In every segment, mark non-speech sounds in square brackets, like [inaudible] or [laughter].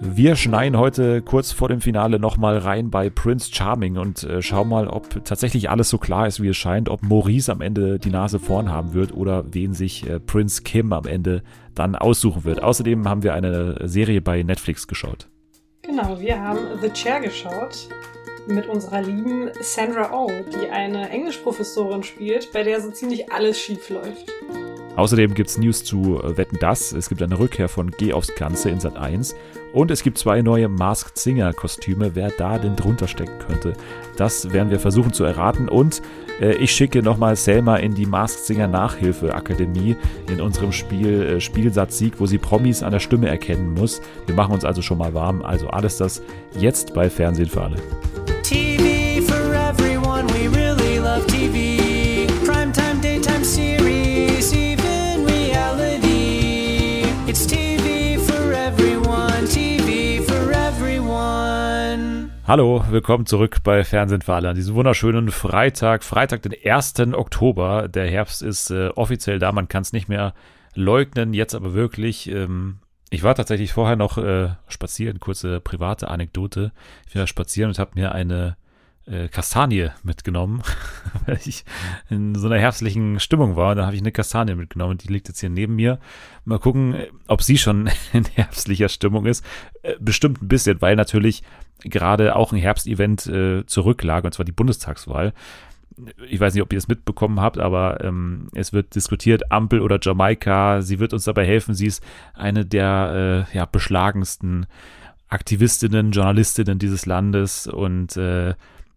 Wir schneien heute kurz vor dem Finale nochmal rein bei Prince Charming und äh, schauen mal, ob tatsächlich alles so klar ist, wie es scheint, ob Maurice am Ende die Nase vorn haben wird oder wen sich äh, Prince Kim am Ende dann aussuchen wird. Außerdem haben wir eine Serie bei Netflix geschaut. Genau, wir haben The Chair geschaut mit unserer lieben Sandra Oh, die eine Englischprofessorin spielt, bei der so ziemlich alles schief läuft. Außerdem gibt es News zu äh, Wetten Das. Es gibt eine Rückkehr von Geh aufs Ganze in Sat 1. Und es gibt zwei neue Masked Singer Kostüme. Wer da denn drunter stecken könnte, das werden wir versuchen zu erraten. Und äh, ich schicke nochmal Selma in die Masked Singer Nachhilfe Akademie in unserem Spiel äh, Spielsatz Sieg, wo sie Promis an der Stimme erkennen muss. Wir machen uns also schon mal warm. Also alles das jetzt bei Fernsehen für alle. TV for everyone, we really love TV. Hallo, willkommen zurück bei Fernsehen für alle an diesem wunderschönen Freitag, Freitag, den 1. Oktober. Der Herbst ist äh, offiziell da, man kann es nicht mehr leugnen, jetzt aber wirklich. Ähm, ich war tatsächlich vorher noch äh, spazieren, kurze private Anekdote. Ich war spazieren und habe mir eine äh, Kastanie mitgenommen, [laughs] weil ich in so einer herbstlichen Stimmung war. Dann habe ich eine Kastanie mitgenommen, die liegt jetzt hier neben mir. Mal gucken, ob sie schon [laughs] in herbstlicher Stimmung ist. Äh, bestimmt ein bisschen, weil natürlich gerade auch ein Herbstevent äh, zurücklag, und zwar die Bundestagswahl ich weiß nicht, ob ihr es mitbekommen habt, aber ähm, es wird diskutiert, Ampel oder Jamaika. Sie wird uns dabei helfen. Sie ist eine der äh, ja, beschlagensten Aktivistinnen, Journalistinnen dieses Landes und äh,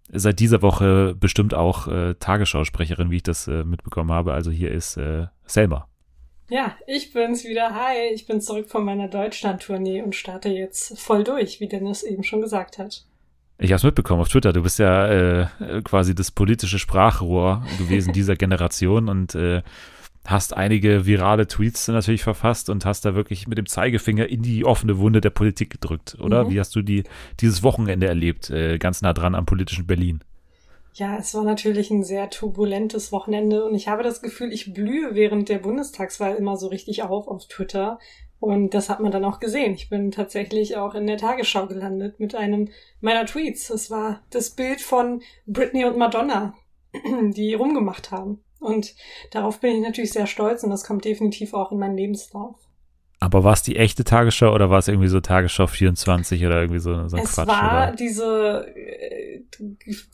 seit dieser Woche bestimmt auch äh, Tagesschausprecherin, wie ich das äh, mitbekommen habe. Also hier ist äh, Selma. Ja, ich bin's wieder. Hi, ich bin zurück von meiner Deutschland-Tournee und starte jetzt voll durch, wie Dennis eben schon gesagt hat. Ich habe es mitbekommen auf Twitter. Du bist ja äh, quasi das politische Sprachrohr gewesen [laughs] dieser Generation und äh, hast einige virale Tweets natürlich verfasst und hast da wirklich mit dem Zeigefinger in die offene Wunde der Politik gedrückt, oder? Mhm. Wie hast du die dieses Wochenende erlebt, äh, ganz nah dran am politischen Berlin? Ja, es war natürlich ein sehr turbulentes Wochenende und ich habe das Gefühl, ich blühe während der Bundestagswahl immer so richtig auf auf Twitter, und das hat man dann auch gesehen. Ich bin tatsächlich auch in der Tagesschau gelandet mit einem meiner Tweets. Es war das Bild von Britney und Madonna, [clears throat] die rumgemacht haben. Und darauf bin ich natürlich sehr stolz und das kommt definitiv auch in meinen Lebenslauf. Aber war es die echte Tagesschau oder war es irgendwie so Tagesschau 24 oder irgendwie so, so ein es Quatsch? Es war oder? diese, äh,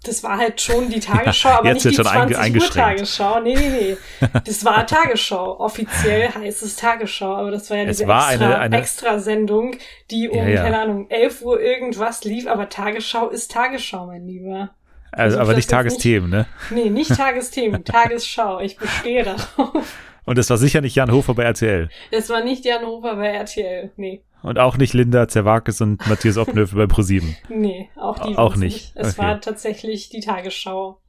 das war halt schon die Tagesschau, [laughs] aber nicht die 20 Uhr Tagesschau. Nee, nee, nee. [laughs] Das war Tagesschau. Offiziell heißt es Tagesschau, aber das war ja diese war extra, eine, eine Extrasendung, die um, ja, ja. keine Ahnung, 11 Uhr irgendwas lief, aber Tagesschau ist Tagesschau, mein Lieber. Also, aber nicht Tagesthemen, ne? Nee, nicht Tagesthemen, [laughs] Tagesschau. Ich bestehe darauf. Und es war sicher nicht Jan Hofer bei RTL. Es war nicht Jan Hofer bei RTL, nee. Und auch nicht Linda Zerwakis und Matthias Oppenhöfe bei ProSieben. Nee, auch die auch nicht. nicht. Es okay. war tatsächlich die Tagesschau.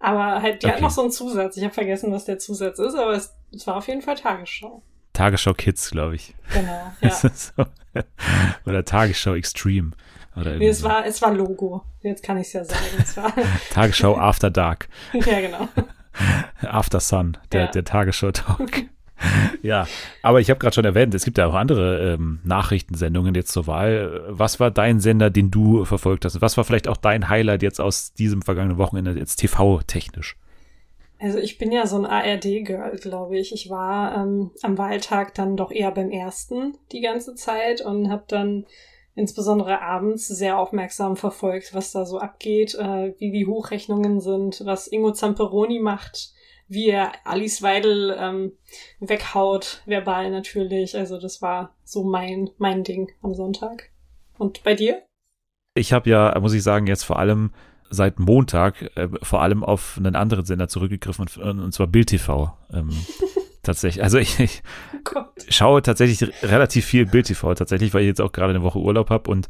Aber halt, die okay. hat noch so einen Zusatz. Ich habe vergessen, was der Zusatz ist, aber es, es war auf jeden Fall Tagesschau. Tagesschau Kids, glaube ich. Genau, [laughs] ja. so. Oder Tagesschau Extreme. Oder nee, es war, es war Logo. Jetzt kann ich es ja sagen. [laughs] Tagesschau [laughs] After Dark. ja, genau. [laughs] After Sun, der, ja. der Tagesschau-Talk. ja, aber ich habe gerade schon erwähnt, es gibt ja auch andere ähm, Nachrichtensendungen jetzt zur Wahl. Was war dein Sender, den du verfolgt hast? Was war vielleicht auch dein Highlight jetzt aus diesem vergangenen Wochenende, jetzt TV-technisch? Also ich bin ja so ein ARD-Girl, glaube ich. Ich war ähm, am Wahltag dann doch eher beim ersten die ganze Zeit und habe dann insbesondere abends sehr aufmerksam verfolgt, was da so abgeht, äh, wie die Hochrechnungen sind, was Ingo Zamperoni macht, wie er Alice Weidel ähm, weghaut, verbal natürlich. Also das war so mein, mein Ding am Sonntag. Und bei dir? Ich habe ja, muss ich sagen, jetzt vor allem seit Montag äh, vor allem auf einen anderen Sender zurückgegriffen, und, und zwar Bild TV. Ähm, [laughs] tatsächlich. Also ich, ich oh schaue tatsächlich relativ viel Bild TV tatsächlich, weil ich jetzt auch gerade eine Woche Urlaub habe und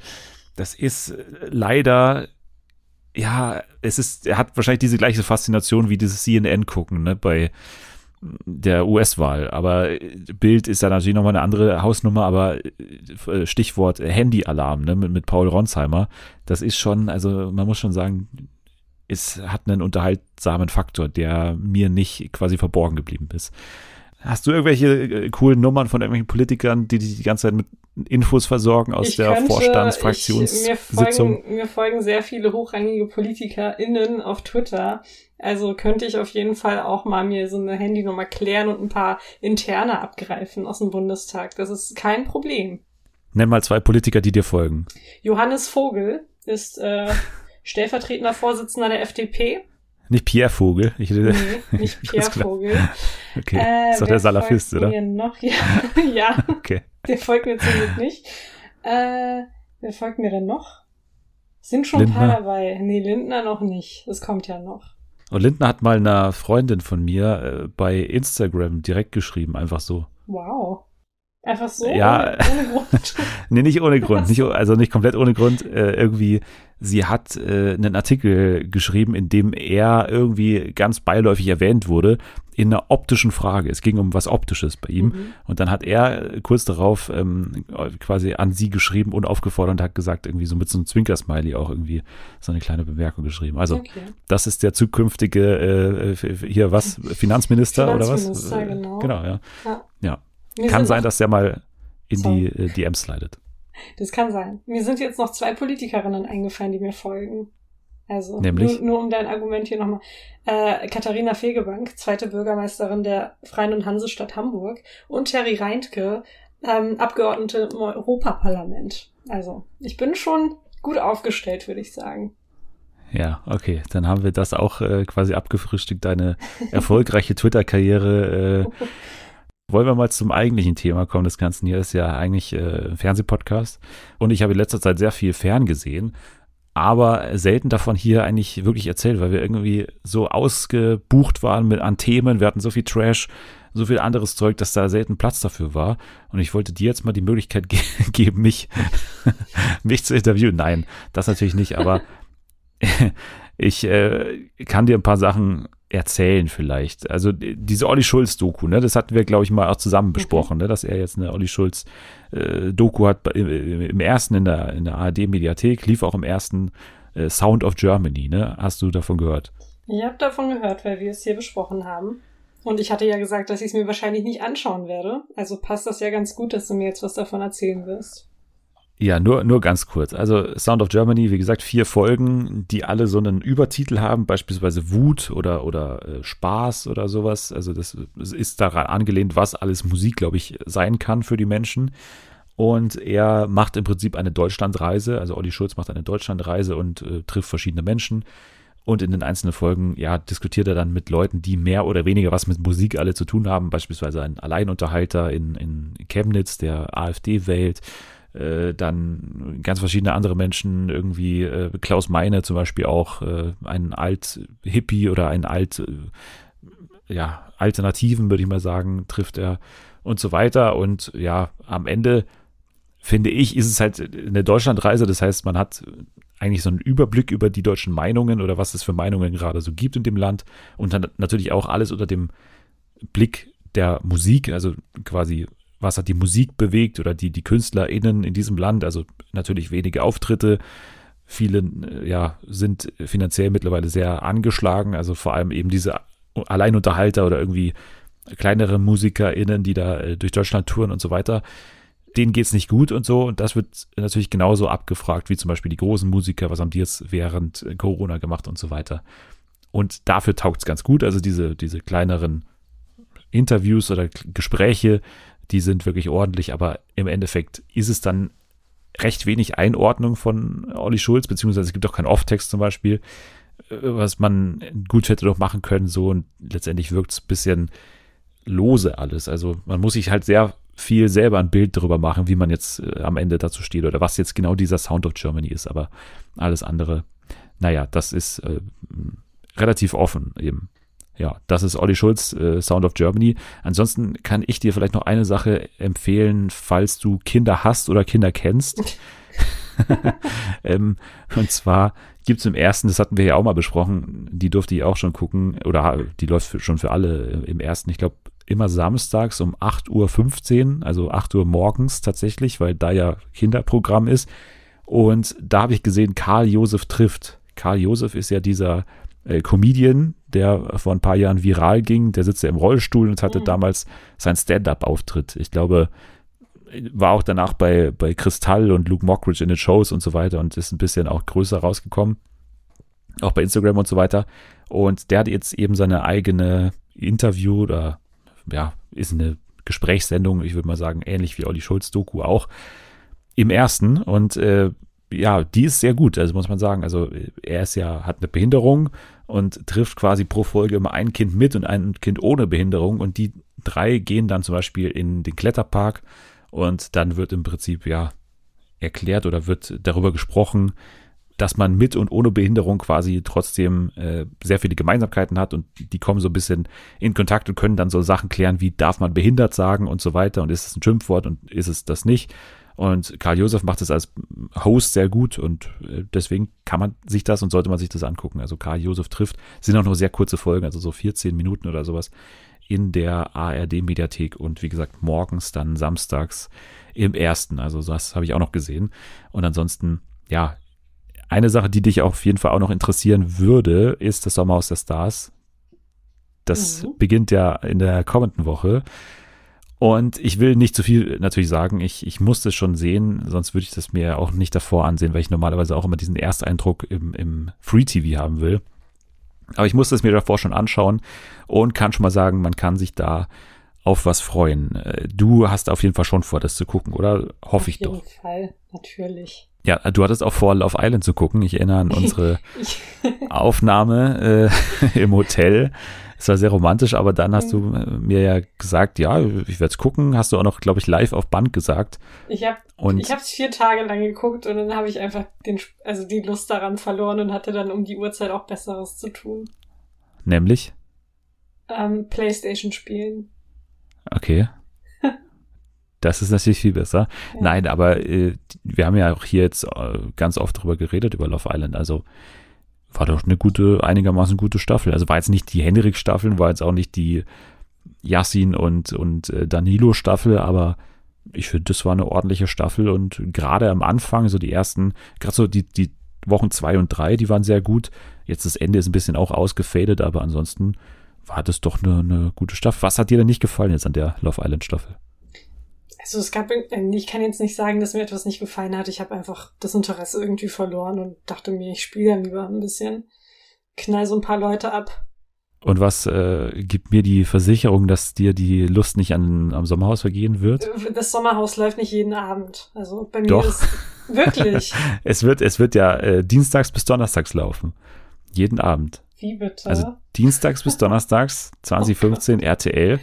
das ist leider ja, es ist, er hat wahrscheinlich diese gleiche Faszination wie dieses CNN gucken, ne, bei der US-Wahl. Aber Bild ist ja natürlich nochmal eine andere Hausnummer, aber äh, Stichwort Handy-Alarm, ne, mit, mit Paul Ronsheimer, das ist schon, also man muss schon sagen, es hat einen unterhaltsamen Faktor, der mir nicht quasi verborgen geblieben ist. Hast du irgendwelche äh, coolen Nummern von irgendwelchen Politikern, die dich die ganze Zeit mit Infos versorgen aus Ich der könnte- Vorstandsfraktionssitzung? Mir, folgen, mir folgen sehr viele hochrangige PolitikerInnen auf Twitter. Also könnte ich auf jeden Fall auch mal mir so eine Handynummer klären und ein paar interne abgreifen aus dem Bundestag. Das ist kein Problem. Nenn mal zwei Politiker, die dir folgen. Johannes Vogel ist äh, [laughs] stellvertretender Vorsitzender der FDP. Nicht Pierre Vogel. Ich, Nee, [laughs] nicht Pierre. Vogel. okay, Äh, ist doch der Salafist, folgt oder? Mir noch? [laughs] Ja, [laughs] ja, Okay. der folgt mir zum Glück nicht. Äh, wer folgt mir denn noch? Sind schon ein Lindner? paar dabei. Nee, Lindner noch nicht. Das kommt ja noch. Und Lindner hat mal einer Freundin von mir äh, bei Instagram direkt geschrieben, einfach so. Wow. Einfach so, Ja. ohne, Grund. [laughs] Nee, nicht ohne Grund, nicht, also nicht komplett ohne Grund. Äh, irgendwie, sie hat äh, einen Artikel geschrieben, in dem er irgendwie ganz beiläufig erwähnt wurde in einer optischen Frage. Es ging um was Optisches bei ihm. Mhm. Und dann hat er kurz darauf ähm, quasi an sie geschrieben und aufgefordert und hat gesagt, irgendwie so mit so einem Zwinkersmiley auch irgendwie so eine kleine Bemerkung geschrieben. Also, okay. das ist der zukünftige, äh, hier was, [laughs] Finanzminister, oder was? Finanzminister, genau. Genau, ja. Ja. Ja. Kann sein, dass der mal in Sorry. die äh, DMs slidet. Das kann sein. Mir sind jetzt noch zwei Politikerinnen eingefallen, die mir folgen. Also, Nämlich? Nur, nur um dein Argument hier nochmal. Äh, Katharina Fegebank, zweite Bürgermeisterin der Freien und Hansestadt Hamburg und Terry Reintke, ähm, Abgeordnete im Europaparlament. Also, ich bin schon gut aufgestellt, würde ich sagen. Ja, okay, dann haben wir das auch äh, quasi abgefrühstückt, deine erfolgreiche Twitter-Karriere. Äh, [laughs] wollen wir mal zum eigentlichen Thema kommen des Ganzen. Hier ist ja eigentlich äh, Fernsehpodcast und ich habe in letzter Zeit sehr viel fern gesehen, aber selten davon hier eigentlich wirklich erzählt, weil wir irgendwie so ausgebucht waren mit an Themen. Wir hatten so viel Trash, so viel anderes Zeug, dass da selten Platz dafür war. Und ich wollte dir jetzt mal die Möglichkeit ge [laughs] geben, mich, [laughs] mich zu interviewen. Nein, das natürlich nicht, aber [laughs] ich äh, kann dir ein paar Sachen erzählen vielleicht. Also die- diese Olli Schulz-Doku, ne, das hatten wir, glaube ich, mal auch zusammen besprochen, ne, dass er jetzt eine Olli Schulz-Doku hat bei- im, im ersten in der, in der ARD-Mediathek, lief auch im ersten äh, Sound of Germany, ne? Hast du davon gehört? Ich habe davon gehört, weil wir es hier besprochen haben. Und ich hatte ja gesagt, dass ich es mir wahrscheinlich nicht anschauen werde. Also passt das ja ganz gut, dass du mir jetzt was davon erzählen wirst. Ja, nur, nur ganz kurz. Also Sound of Germany, wie gesagt, vier Folgen, die alle so einen Übertitel haben, beispielsweise Wut oder, oder äh, Spaß oder sowas. Also das ist daran angelehnt, was alles Musik, glaube ich, sein kann für die Menschen. Und er macht im Prinzip eine Deutschlandreise, also Olli Schulz macht eine Deutschlandreise und äh, trifft verschiedene Menschen. Und in den einzelnen Folgen, ja, diskutiert er dann mit Leuten, die mehr oder weniger was mit Musik alle zu tun haben. Beispielsweise ein Alleinunterhalter in, in Chemnitz, der AfD wählt. Äh, dann ganz verschiedene andere Menschen, irgendwie äh, Klaus Meine zum Beispiel auch, äh, ein Alt-Hippie oder ein Alt, äh, ja, Alternativen, würde ich mal sagen, trifft er und so weiter. Und ja, am Ende finde ich, ist es halt eine Deutschlandreise. Das heißt, man hat eigentlich so einen Überblick über die deutschen Meinungen oder was es für Meinungen gerade so gibt in dem Land und dann natürlich auch alles unter dem Blick der Musik, also quasi, was hat die Musik bewegt oder die, die KünstlerInnen in diesem Land, also natürlich wenige Auftritte. Viele äh, ja, sind finanziell mittlerweile sehr angeschlagen, also vor allem eben diese Alleinunterhalter oder irgendwie kleinere MusikerInnen, die da äh, durch Deutschland touren und so weiter denen geht's nicht gut und so. Und das wird natürlich genauso abgefragt wie zum Beispiel die großen Musiker, was haben die jetzt während Corona gemacht und so weiter. Und dafür taugt's ganz gut. Also diese, diese kleineren Interviews oder Gespräche, die sind wirklich ordentlich, aber im Endeffekt ist es dann recht wenig Einordnung von Olli Schulz, beziehungsweise es gibt auch keinen Off-Text zum Beispiel, äh, was man gut hätte doch machen können, so und letztendlich wirkt's ein bisschen lose alles. Also man muss sich halt sehr viel selber ein Bild darüber machen, wie man jetzt äh, am Ende dazu steht oder was jetzt genau dieser Sound of Germany ist. Aber alles andere, naja, das ist äh, relativ offen eben. Ja, das ist Olli Schulz, äh, Sound of Germany. Ansonsten kann ich dir vielleicht noch eine Sache empfehlen, falls du Kinder hast oder Kinder kennst. [laughs] [laughs] ähm, und zwar gibt es im ersten, das hatten wir ja auch mal besprochen, die durfte ich auch schon gucken, oder die läuft für, schon für alle äh, im ersten, ich glaube, immer samstags um 8.15 Uhr, also 8 Uhr morgens tatsächlich, weil da ja Kinderprogramm ist. Und da habe ich gesehen, Karl Josef trifft. Karl Josef ist ja dieser äh, Comedian, der vor ein paar Jahren viral ging. Der sitzt ja im Rollstuhl und hatte mhm. damals seinen Stand-up-Auftritt. Ich glaube, war auch danach bei, bei Kristall und Luke Mockridge in den Shows und so weiter und ist ein bisschen auch größer rausgekommen. Auch bei Instagram und so weiter. Und der hat jetzt eben seine eigene Interview oder ja, ist eine Gesprächssendung, ich würde mal sagen, ähnlich wie Olli Schulz Doku auch im ersten. Und äh, ja, die ist sehr gut, also muss man sagen. Also er ist ja, hat eine Behinderung und trifft quasi pro Folge immer ein Kind mit und ein Kind ohne Behinderung. Und die drei gehen dann zum Beispiel in den Kletterpark und dann wird im Prinzip ja erklärt oder wird darüber gesprochen, dass man mit und ohne Behinderung quasi trotzdem äh, sehr viele Gemeinsamkeiten hat und die kommen so ein bisschen in Kontakt und können dann so Sachen klären, wie darf man behindert sagen und so weiter und ist es ein Schimpfwort und ist es das nicht. Und Karl Josef macht es als Host sehr gut und äh, deswegen kann man sich das und sollte man sich das angucken. Also Karl Josef trifft, sind auch nur sehr kurze Folgen, also so 14 Minuten oder sowas in der ARD-Mediathek und wie gesagt morgens dann samstags im ersten. Also das habe ich auch noch gesehen. Und ansonsten, ja, eine Sache, die dich auf jeden Fall auch noch interessieren würde, ist das Sommerhaus der Stars. Das mhm. beginnt ja in der kommenden Woche. Und ich will nicht zu viel natürlich sagen. Ich, ich muss das schon sehen, sonst würde ich das mir auch nicht davor ansehen, weil ich normalerweise auch immer diesen Ersteindruck im, im Free TV haben will. Aber ich muss es mir davor schon anschauen und kann schon mal sagen, man kann sich da auf was freuen. Äh, du hast auf jeden Fall schon vor, das zu gucken, oder? Hoffe ich doch. Auf jeden Fall, natürlich. Ja, du hattest auch vor, Love Island zu gucken. Ich erinnere an unsere [laughs] Aufnahme äh, [laughs] im Hotel. Es war sehr romantisch, aber dann hast du äh, mir ja gesagt, ja, ich werde es gucken. Hast du auch noch, glaube ich, live auf Band gesagt. Ich habe ich habe es vier Tage lang geguckt und dann habe ich einfach den, also die Lust daran verloren und hatte dann um die Uhrzeit auch Besseres zu tun. Nämlich? Ähm, Playstation spielen. Okay. [laughs] Das ist natürlich viel besser. Ja. Nein, aber äh, wir haben ja auch hier jetzt äh, ganz oft drüber geredet, über Love Island. Also war doch eine gute, einigermaßen gute Staffel. Also war jetzt nicht die Henrik-Staffel, war jetzt auch nicht die Yassin und, und äh, Danilo-Staffel, aber ich finde, das war eine ordentliche Staffel und gerade am Anfang, so die ersten, gerade so die, die Wochen zwei und drei, die waren sehr gut. Jetzt das Ende ist ein bisschen auch ausgefadet, aber ansonsten war das doch eine, eine gute Staffel. Was hat dir denn nicht gefallen jetzt an der Love Island Staffel? Also es gab, ich kann jetzt nicht sagen, dass mir etwas nicht gefallen hat. Ich habe einfach das Interesse irgendwie verloren und dachte mir, ich spiele dann lieber ein bisschen, knall so ein paar Leute ab. Und was äh, gibt mir die Versicherung, dass dir die Lust nicht an, am Sommerhaus vergehen wird? Äh, das Sommerhaus läuft nicht jeden Abend. Also bei mir Doch. ist [laughs] wirklich. es wird, es wird ja äh, dienstags bis donnerstags laufen. Jeden Abend. Wie bitte? Also dienstags bis donnerstags, 2015 oh RTL.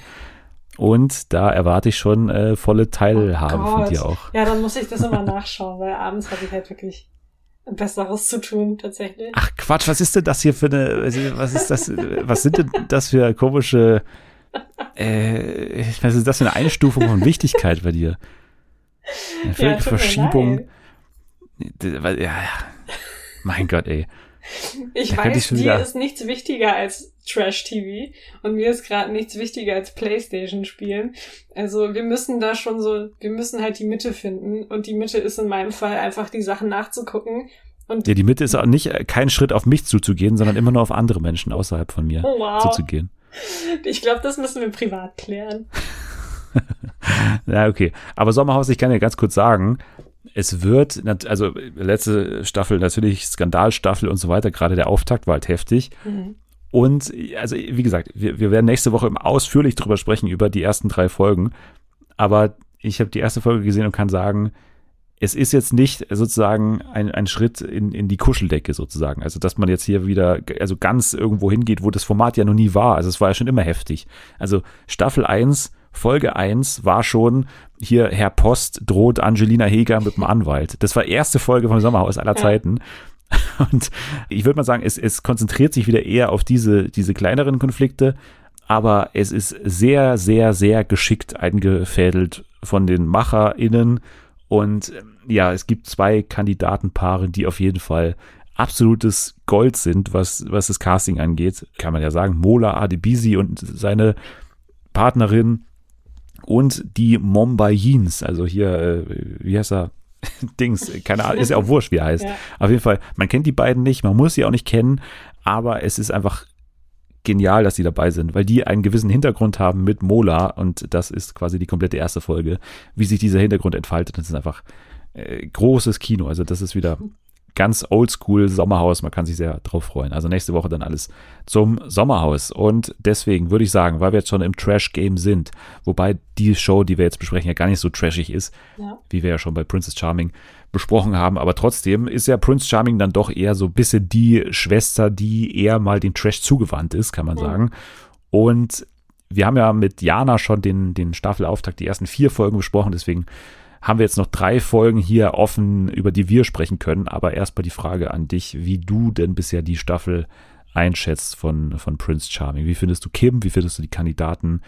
Und da erwarte ich schon äh, volle Teilhabe oh von dir auch. Ja, dann muss ich das immer nachschauen, weil abends habe ich halt wirklich Besseres zu tun, tatsächlich. Ach Quatsch, was ist denn das hier für eine, was ist das, was sind denn das für komische, äh, was ist das für eine Einstufung von Wichtigkeit bei dir? Eine völlige ja, Verschiebung. Ja, mein Gott, ey. Ich da weiß, dir ist nichts wichtiger als Trash-TV und mir ist gerade nichts wichtiger als Playstation spielen. Also wir müssen da schon so, wir müssen halt die Mitte finden und die Mitte ist in meinem Fall einfach die Sachen nachzugucken. Und ja, die Mitte ist auch nicht äh, kein Schritt auf mich zuzugehen, sondern immer nur auf andere Menschen außerhalb von mir oh, wow. zuzugehen. Ich glaube, das müssen wir privat klären. [laughs] ja, okay. Aber Sommerhaus, ich kann dir ganz kurz sagen, es wird, also letzte Staffel natürlich Skandalstaffel und so weiter, gerade der Auftakt war halt heftig. Mhm. Und also, wie gesagt, wir, wir werden nächste Woche ausführlich drüber sprechen, über die ersten drei Folgen. Aber ich habe die erste Folge gesehen und kann sagen, es ist jetzt nicht sozusagen ein, ein Schritt in, in die Kuscheldecke sozusagen. Also, dass man jetzt hier wieder, also ganz irgendwo hingeht, wo das Format ja noch nie war. Also, es war ja schon immer heftig. Also, Staffel 1 Folge 1 war schon hier Herr Post droht Angelina Heger mit dem [laughs] Anwalt. Das war erste Folge vom Sommerhaus aller Zeiten. [laughs] Und ich würde mal sagen, es, es konzentriert sich wieder eher auf diese, diese kleineren Konflikte, aber es ist sehr, sehr, sehr geschickt eingefädelt von den MacherInnen. Und ja, es gibt zwei Kandidatenpaare, die auf jeden Fall absolutes Gold sind, was, was das Casting angeht. Kann man ja sagen, Mola Adebisi und seine Partnerin und die Mombayins, also hier, äh, wie heißt er? [laughs] Dings, keine Ahnung, ist ja auch [laughs] wurscht, wie er heißt. Ja. Auf jeden Fall, man kennt die beiden nicht, man muss sie auch nicht kennen, aber es ist einfach genial, dass die dabei sind, weil die einen gewissen Hintergrund haben mit Mola und das ist quasi die komplette erste Folge, wie sich dieser Hintergrund entfaltet. Das ist einfach äh, großes Kino. Also das ist wieder ganz oldschool Sommerhaus. Man kann sich sehr drauf freuen. Also nächste Woche dann alles zum Sommerhaus. Und deswegen würde ich sagen, weil wir jetzt schon im Trash-Game sind, wobei die Show, die wir jetzt besprechen, ja gar nicht so trashig ist, ja. wie wir ja schon bei Princess Charming besprochen haben. Aber trotzdem ist ja Prince Charming dann doch eher so ein bisschen die Schwester, die eher mal dem Trash zugewandt ist, kann man sagen. Und wir haben ja mit Jana schon den, den Staffelauftakt, die ersten vier Folgen besprochen. Deswegen haben wir jetzt noch drei Folgen hier offen, über die wir sprechen können. Aber erstmal die Frage an dich, wie du denn bisher die Staffel einschätzt von, von Prince Charming. Wie findest du Kim? Wie findest du die Kandidaten?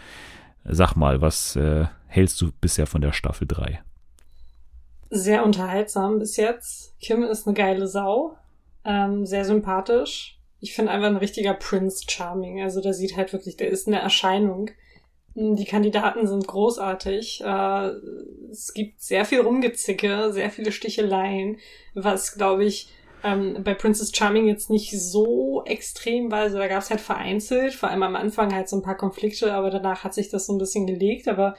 Sag mal, was äh, hältst du bisher von der Staffel 3? Sehr unterhaltsam bis jetzt. Kim ist eine geile Sau. Ähm, sehr sympathisch. Ich finde einfach ein richtiger Prince Charming. Also der sieht halt wirklich, der ist eine Erscheinung. Die Kandidaten sind großartig. Äh, es gibt sehr viel Rumgezicke, sehr viele Sticheleien, was, glaube ich, ähm, bei Princess Charming jetzt nicht so extrem war. Also da gab es halt vereinzelt, vor allem am Anfang halt so ein paar Konflikte, aber danach hat sich das so ein bisschen gelegt. Aber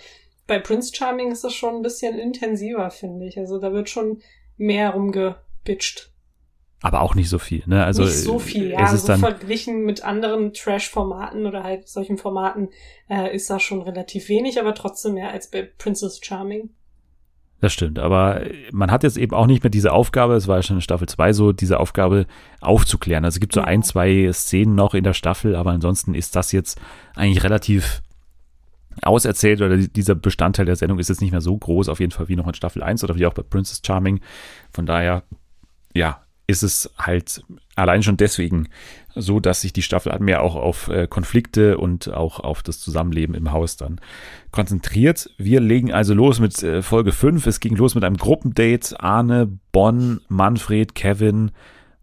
bei Prince Charming ist das schon ein bisschen intensiver, finde ich. Also da wird schon mehr rumgebitcht aber auch nicht so viel. Ne? Also nicht so viel, ja. Also dann, verglichen mit anderen Trash-Formaten oder halt solchen Formaten äh, ist das schon relativ wenig, aber trotzdem mehr als bei Princess Charming. Das stimmt, aber man hat jetzt eben auch nicht mehr diese Aufgabe, es war ja schon in Staffel 2 so, diese Aufgabe aufzuklären. Also es gibt so ja. ein, zwei Szenen noch in der Staffel, aber ansonsten ist das jetzt eigentlich relativ auserzählt oder dieser Bestandteil der Sendung ist jetzt nicht mehr so groß, auf jeden Fall wie noch in Staffel 1 oder wie auch bei Princess Charming. Von daher, ja, ist es halt allein schon deswegen so, dass sich die Staffel mehr auch auf äh, Konflikte und auch auf das Zusammenleben im Haus dann konzentriert. Wir legen also los mit äh, Folge 5. Es ging los mit einem Gruppendate. Arne, Bonn, Manfred, Kevin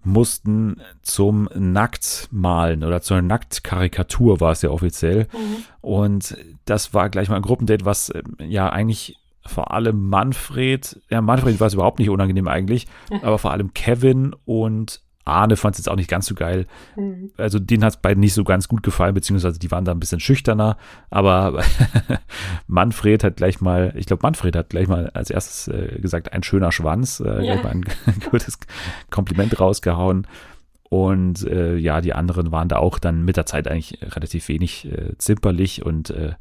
mussten zum Nacktmalen oder zur Nacktkarikatur war es ja offiziell. Mhm. Und das war gleich mal ein Gruppendate, was äh, ja eigentlich vor allem Manfred, ja, Manfred war es überhaupt nicht unangenehm eigentlich, [laughs] aber vor allem Kevin und Arne fand es jetzt auch nicht ganz so geil. Mhm. Also denen hat es beiden nicht so ganz gut gefallen, beziehungsweise die waren da ein bisschen schüchterner. Aber [laughs] Manfred hat gleich mal, ich glaube, Manfred hat gleich mal als erstes äh, gesagt, ein schöner Schwanz, äh, ja. gleich mal ein [laughs] gutes Kompliment rausgehauen. Und äh, ja, die anderen waren da auch dann mit der Zeit eigentlich relativ wenig äh, zimperlich und äh,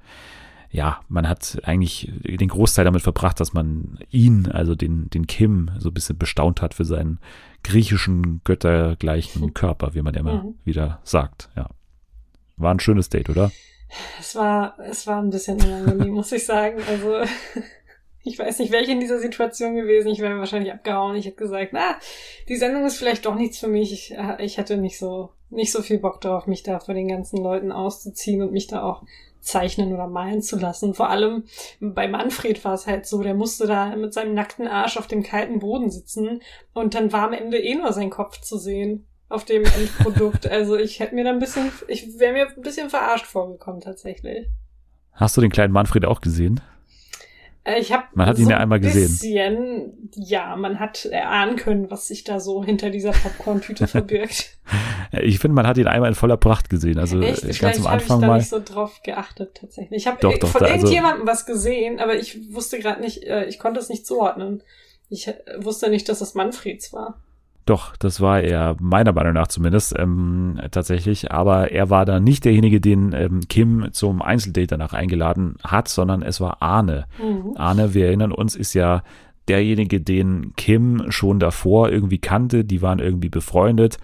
ja, man hat eigentlich den Großteil damit verbracht, dass man ihn, also den, den Kim, so ein bisschen bestaunt hat für seinen griechischen, göttergleichen [laughs] Körper, wie man ja immer mhm. wieder sagt. Ja. War ein schönes Date, oder? Es war, es war ein bisschen unangenehm, [laughs] muss ich sagen. Also, ich weiß nicht, welche in dieser Situation gewesen. Ich wäre wahrscheinlich abgehauen. Ich hätte gesagt, na, die Sendung ist vielleicht doch nichts für mich. Ich, ich hatte nicht so, nicht so viel Bock drauf, mich da vor den ganzen Leuten auszuziehen und mich da auch zeichnen oder malen zu lassen. Vor allem bei Manfred war es halt so, der musste da mit seinem nackten Arsch auf dem kalten Boden sitzen und dann war am Ende eh nur sein Kopf zu sehen auf dem Endprodukt. [laughs] also ich hätte mir da ein bisschen, ich wäre mir ein bisschen verarscht vorgekommen tatsächlich. Hast du den kleinen Manfred auch gesehen? Äh, ich habe man hat ihn so ja einmal gesehen. Bisschen, ja, man hat erahnen können, was sich da so hinter dieser Popcorn-Tüte [laughs] verbirgt. ich finde, man hat ihn einmal in voller Pracht gesehen. Also Echt? ganz Vielleicht am Anfang ich da mal. nicht so drauf geachtet tatsächlich. Ich habe von da, also irgendjemandem also, was gesehen, aber ich wusste gerade nicht, äh, ich konnte es nicht zuordnen. Ich wusste nicht, dass es Manfreds war. Doch, das war er, meiner Meinung nach zumindest, ähm, tatsächlich. Aber er war da nicht derjenige, den ähm, Kim zum Einzeldate danach eingeladen hat, sondern es war Arne. Mhm. Arne, wir erinnern uns, ist ja derjenige, den Kim schon davor irgendwie kannte. Die waren irgendwie befreundet.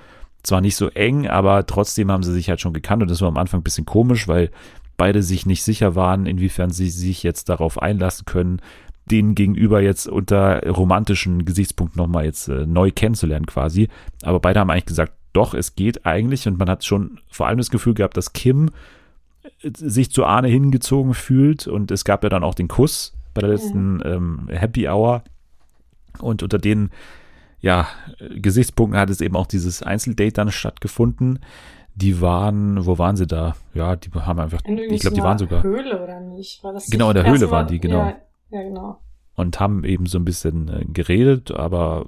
Zwar nicht so eng, aber trotzdem haben sie sich halt schon gekannt. Und das war am Anfang ein bisschen komisch, weil beide sich nicht sicher waren, inwiefern sie sich jetzt darauf einlassen können, den Gegenüber jetzt unter romantischen Gesichtspunkten nochmal jetzt äh, neu kennenzulernen quasi. Aber beide haben eigentlich gesagt, doch, es geht eigentlich und man hat schon vor allem das Gefühl gehabt, dass Kim äh, sich zu Arne hingezogen fühlt und es gab ja dann auch den Kuss bei der letzten ähm, Happy Hour und unter den ja, Gesichtspunkten hat es eben auch dieses Einzeldate dann stattgefunden. Die waren, wo waren sie da? Ja, die haben einfach, ich glaube, die waren sogar. Höhle oder nicht? Genau, in der Höhle waren die, genau. Ja, ja, genau. Und haben eben so ein bisschen äh, geredet, aber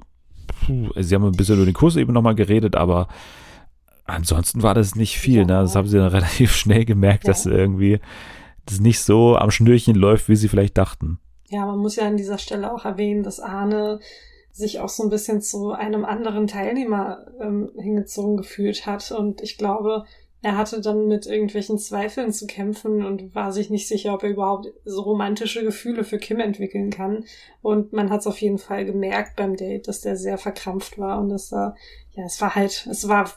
puh, sie haben ein bisschen über den Kurs eben nochmal geredet, aber ansonsten war das nicht viel. Ja. Ne? Das haben sie dann [laughs] relativ schnell gemerkt, ja. dass irgendwie das nicht so am Schnürchen läuft, wie sie vielleicht dachten. Ja, man muss ja an dieser Stelle auch erwähnen, dass Arne sich auch so ein bisschen zu einem anderen Teilnehmer ähm, hingezogen gefühlt hat. Und ich glaube, er hatte dann mit irgendwelchen Zweifeln zu kämpfen und war sich nicht sicher, ob er überhaupt so romantische Gefühle für Kim entwickeln kann. Und man hat es auf jeden Fall gemerkt beim Date, dass der sehr verkrampft war und dass er, ja, es war halt, es war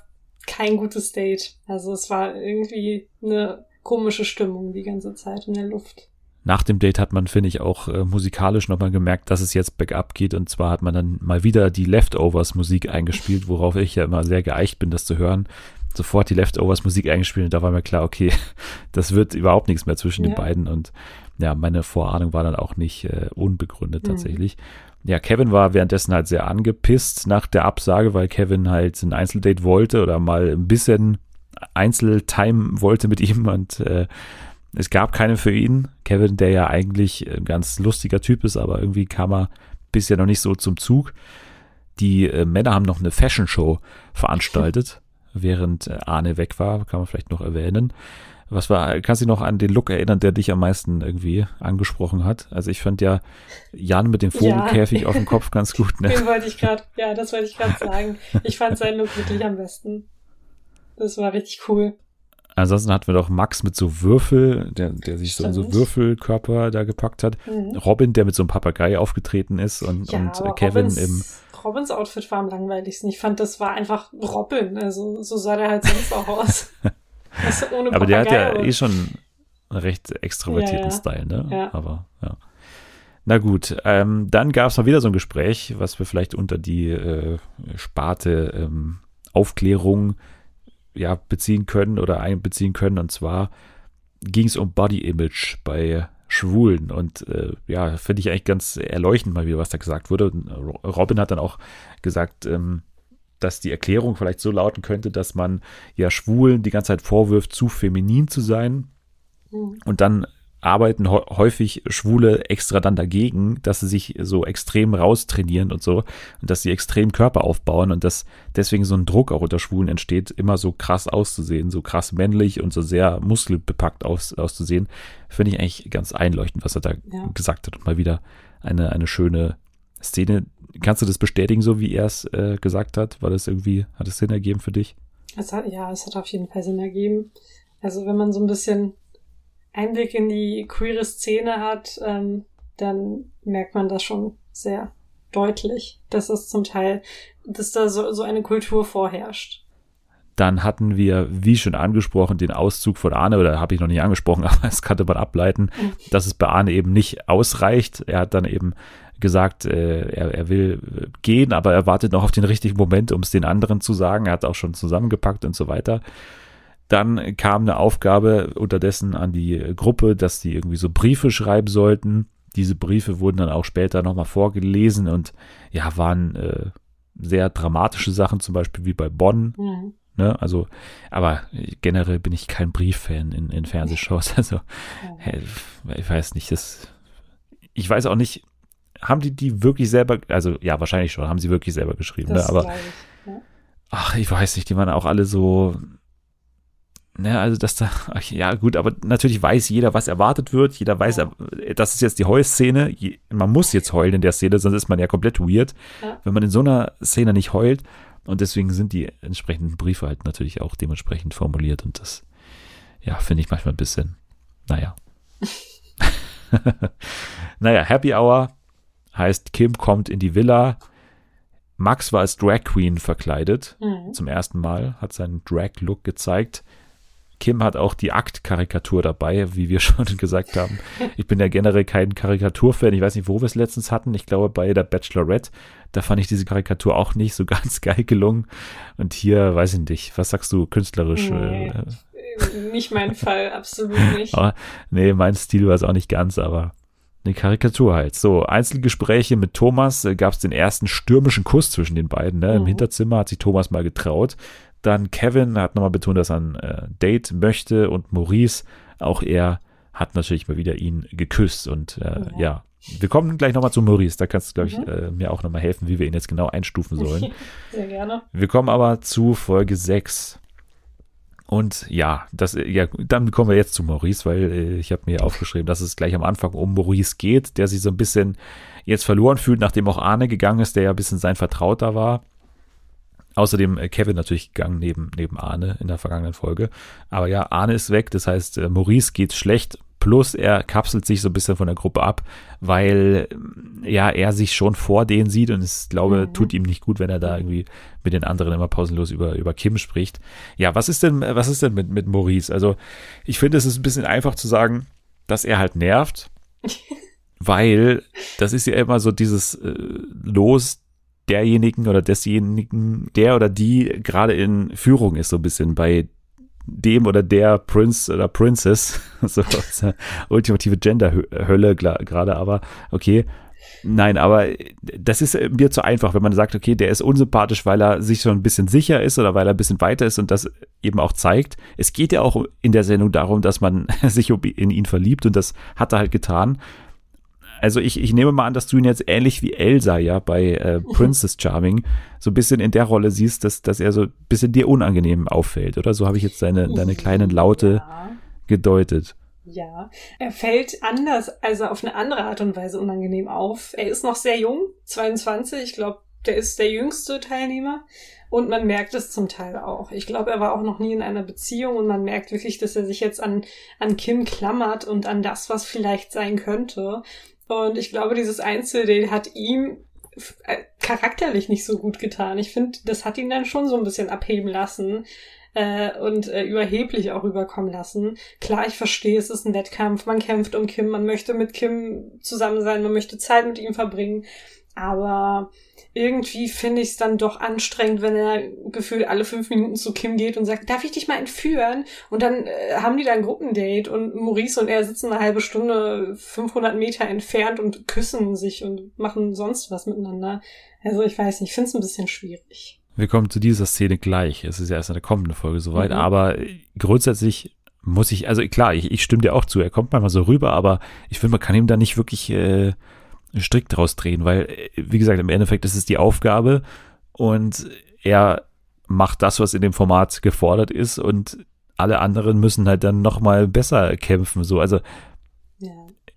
kein gutes Date. Also es war irgendwie eine komische Stimmung die ganze Zeit in der Luft. Nach dem Date hat man, finde ich, auch äh, musikalisch nochmal gemerkt, dass es jetzt bergab geht. Und zwar hat man dann mal wieder die Leftovers Musik eingespielt, worauf ich ja immer sehr geeicht bin, das zu hören. Sofort die Leftovers Musik eingespielt und da war mir klar, okay, [laughs] das wird überhaupt nichts mehr zwischen ja. den beiden. Und ja, meine Vorahnung war dann auch nicht äh, unbegründet mhm. tatsächlich. Mhm ja, Kevin war währenddessen halt sehr angepisst nach der Absage, weil Kevin halt ein Einzeldate wollte oder mal ein bisschen Einzeltime wollte mit ihm und äh, es gab keine für ihn. Kevin, der ja eigentlich ein ganz lustiger Typ ist, aber irgendwie kam er bisher noch nicht so zum Zug. Die äh, Männer haben noch eine Fashion Show veranstaltet, [laughs] während äh, Arne weg war, kann man vielleicht noch erwähnen. Was war, kannst du dich noch an den Look erinnern, der dich am meisten irgendwie angesprochen hat? Also ich fand ja Jan mit dem Vogelkäfig ja. auf dem Kopf [laughs] ganz gut. Ne? Den wollte ich gerade, ja, das wollte ich gerade sagen. Ich fand seinen Look wirklich am besten. Das war richtig cool. Ansonsten hatten wir doch Max mit so Würfel, der, der sich so so Würfelkörper da gepackt hat. Mhm. Robin, der mit so einem Papagei aufgetreten ist und, ja, und Kevin Robins, im. Robins Outfit war am langweiligsten. Ich fand, das war einfach Robin. Also so sah der halt sonst auch aus. [laughs] Aber der hat ja eh schon einen recht extrovertierten ja, ja. Style, ne? Ja. Aber ja. Na gut, ähm, dann gab es mal wieder so ein Gespräch, was wir vielleicht unter die äh, Sparte ähm, Aufklärung ja, beziehen können oder einbeziehen können. Und zwar ging es um Body Image bei Schwulen. Und äh, ja, finde ich eigentlich ganz erleuchtend mal wieder, was da gesagt wurde. Und Robin hat dann auch gesagt, ähm, dass die Erklärung vielleicht so lauten könnte, dass man ja Schwulen die ganze Zeit vorwirft, zu feminin zu sein. Mhm. Und dann arbeiten häufig Schwule extra dann dagegen, dass sie sich so extrem raustrainieren und so und dass sie extrem Körper aufbauen und dass deswegen so ein Druck auch unter Schwulen entsteht, immer so krass auszusehen, so krass männlich und so sehr muskelbepackt aus, auszusehen, finde ich eigentlich ganz einleuchtend, was er da ja. gesagt hat und mal wieder eine, eine schöne Szene, Kannst du das bestätigen, so wie er es äh, gesagt hat? War das irgendwie, hat es Sinn ergeben für dich? Es hat, ja, es hat auf jeden Fall Sinn ergeben. Also wenn man so ein bisschen Einblick in die queere Szene hat, ähm, dann merkt man das schon sehr deutlich, dass es zum Teil, dass da so, so eine Kultur vorherrscht. Dann hatten wir, wie schon angesprochen, den Auszug von Arne, oder habe ich noch nicht angesprochen, [laughs] aber es konnte man ableiten, mhm. dass es bei Arne eben nicht ausreicht. Er hat dann eben gesagt, äh, er, er will gehen, aber er wartet noch auf den richtigen Moment, um es den anderen zu sagen. Er hat auch schon zusammengepackt und so weiter. Dann kam eine Aufgabe unterdessen an die Gruppe, dass die irgendwie so Briefe schreiben sollten. Diese Briefe wurden dann auch später nochmal vorgelesen und ja, waren äh, sehr dramatische Sachen, zum Beispiel wie bei Bonn. Mhm. Ne? Also, aber generell bin ich kein Brieffan in, in Fernsehshows. [laughs] Also, ich weiß nicht, das, ich weiß auch nicht, haben die die wirklich selber, also ja, wahrscheinlich schon, haben sie wirklich selber geschrieben, ne? aber ich, ja. ach, ich weiß nicht, die waren auch alle so, ne, also dass da, ach, [laughs] ja gut, aber natürlich weiß jeder, was erwartet wird, jeder weiß, ja. das ist jetzt die Heulszene, man muss jetzt heulen in der Szene, sonst ist man ja komplett weird, ja. wenn man in so einer Szene nicht heult und deswegen sind die entsprechenden Briefe halt natürlich auch dementsprechend formuliert und das, ja, finde ich manchmal ein bisschen, naja. [laughs] naja, Happy Hour heißt, Kim kommt in die Villa. Max war als Drag Queen verkleidet. Mhm. Zum ersten Mal, hat seinen Drag-Look gezeigt. Kim hat auch die Akt-Karikatur dabei, wie wir [laughs] schon gesagt haben. Ich bin ja generell kein Karikaturfan. Ich weiß nicht, wo wir es letztens hatten. Ich glaube, bei der Bachelorette. Da fand ich diese Karikatur auch nicht so [laughs] ganz geil gelungen. Und hier, weiß ich nicht, was sagst du künstlerisch? Nee, äh, nicht mein Fall, absolut [laughs] nicht. Aber, nee, mein Stil war es auch nicht ganz, aber eine Karikatur halt. So, Einzelgespräche mit Thomas äh, gab es den ersten stürmischen Kuss zwischen den beiden. Ne? Mhm. Im Hinterzimmer hat sich Thomas mal getraut. Dann Kevin hat nochmal betont, dass er ein äh, Date möchte und Maurice, auch er, hat natürlich mal wieder ihn geküsst. Und äh, ja. ja. wir kommen gleich nochmal zu Maurice. Da kannst du, glaube ich, mhm. äh, mir auch nochmal helfen, wie wir ihn jetzt genau einstufen sollen. [laughs] Sehr gerne. Wir kommen aber zu Folge 6. Und ja, das, ja, dann kommen wir jetzt zu Maurice, weil äh, ich habe mir aufgeschrieben, dass es gleich am Anfang um Maurice geht, der sich so ein bisschen jetzt verloren fühlt, nachdem auch Arne gegangen ist, der ja ein bisschen sein Vertrauter war. Außerdem äh, Kevin natürlich gegangen neben, neben Arne in der vergangenen Folge. Aber ja, Arne ist weg, das heißt, äh, Maurice geht schlecht. Plus er kapselt sich so ein bisschen von der Gruppe ab, weil ja er sich schon vor denen sieht und es glaube mhm. tut ihm nicht gut, wenn er da irgendwie mit den anderen immer pausenlos über über Kim spricht. Ja, was ist denn was ist denn mit mit Maurice? Also ich finde es ist ein bisschen einfach zu sagen, dass er halt nervt, [laughs] weil das ist ja immer so dieses äh, Los derjenigen oder desjenigen, der oder die gerade in Führung ist so ein bisschen bei dem oder der Prince oder Princess, [laughs] so ultimative Gender-Hölle gerade, aber okay. Nein, aber das ist mir zu einfach, wenn man sagt, okay, der ist unsympathisch, weil er sich schon ein bisschen sicher ist oder weil er ein bisschen weiter ist und das eben auch zeigt. Es geht ja auch in der Sendung darum, dass man [laughs] sich in ihn verliebt und das hat er halt getan also ich, ich nehme mal an, dass du ihn jetzt ähnlich wie Elsa ja bei äh, [laughs] Princess Charming so ein bisschen in der Rolle siehst, dass, dass er so ein bisschen dir unangenehm auffällt, oder? So habe ich jetzt deine, deine kleinen Laute ja. gedeutet. Ja, er fällt anders, also auf eine andere Art und Weise unangenehm auf. Er ist noch sehr jung, 22, ich glaube, der ist der jüngste Teilnehmer. Und man merkt es zum Teil auch. Ich glaube, er war auch noch nie in einer Beziehung und man merkt wirklich, dass er sich jetzt an, an Kim klammert und an das, was vielleicht sein könnte. Und ich glaube, dieses Einzeldate hat ihm äh, charakterlich nicht so gut getan. Ich finde, das hat ihn dann schon so ein bisschen abheben lassen äh, und äh, überheblich auch rüberkommen lassen. Klar, ich verstehe, es ist ein Wettkampf, man kämpft um Kim, man möchte mit Kim zusammen sein, man möchte Zeit mit ihm verbringen. Aber irgendwie finde ich es dann doch anstrengend, wenn er gefühlt alle fünf Minuten zu Kim geht und sagt, darf ich dich mal entführen? Und dann äh, haben die da ein Gruppendate und Maurice und er sitzen eine halbe Stunde 500 Meter entfernt und küssen sich und machen sonst was miteinander. Also ich weiß nicht, ich finde es ein bisschen schwierig. Wir kommen zu dieser Szene gleich. Es ist ja erst in der kommenden Folge soweit, mhm. aber grundsätzlich muss ich, also klar, ich, ich stimme dir auch zu, er kommt manchmal so rüber, aber ich finde, man kann ihm da nicht wirklich äh, strikt draus drehen, weil, äh, wie gesagt, im Endeffekt ist es die Aufgabe und er macht das, was in dem Format gefordert ist und alle anderen müssen halt dann nochmal besser kämpfen. So, also ja.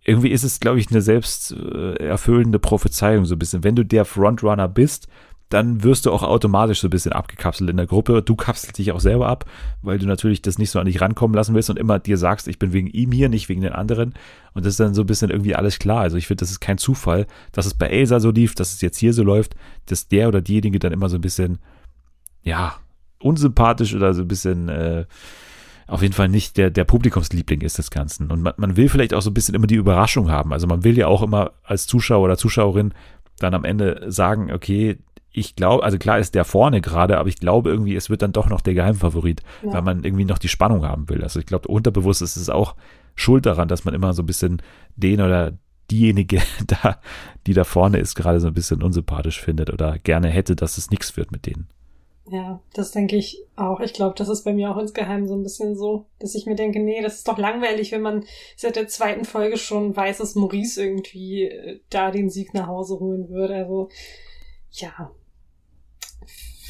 irgendwie ist es, glaube ich, eine selbst äh, erfüllende Prophezeiung so ein bisschen. Wenn du der Frontrunner bist, dann wirst du auch automatisch so ein bisschen abgekapselt in der Gruppe. Du kapselst dich auch selber ab, weil du natürlich das nicht so an dich rankommen lassen willst und immer dir sagst, ich bin wegen ihm hier, nicht wegen den anderen. Und das ist dann so ein bisschen irgendwie alles klar. Also ich finde, das ist kein Zufall, dass es bei Elsa so lief, dass es jetzt hier so läuft, dass der oder diejenige dann immer so ein bisschen, ja, unsympathisch oder so ein bisschen, äh, auf jeden Fall nicht der, der Publikumsliebling ist des Ganzen. Und man, man will vielleicht auch so ein bisschen immer die Überraschung haben. Also man will ja auch immer als Zuschauer oder Zuschauerin dann am Ende sagen, okay, ich glaube, also klar ist der vorne gerade, aber ich glaube irgendwie, es wird dann doch noch der Geheimfavorit, ja. weil man irgendwie noch die Spannung haben will. Also ich glaube, unterbewusst ist es auch schuld daran, dass man immer so ein bisschen den oder diejenige [laughs] da, die da vorne ist, gerade so ein bisschen unsympathisch findet oder gerne hätte, dass es nichts wird mit denen. Ja, das denke ich auch. Ich glaube, das ist bei mir auch insgeheim so ein bisschen so, dass ich mir denke, nee, das ist doch langweilig, wenn man seit der zweiten Folge schon weiß, dass Maurice irgendwie äh, da den Sieg nach Hause holen würde. Also, ja,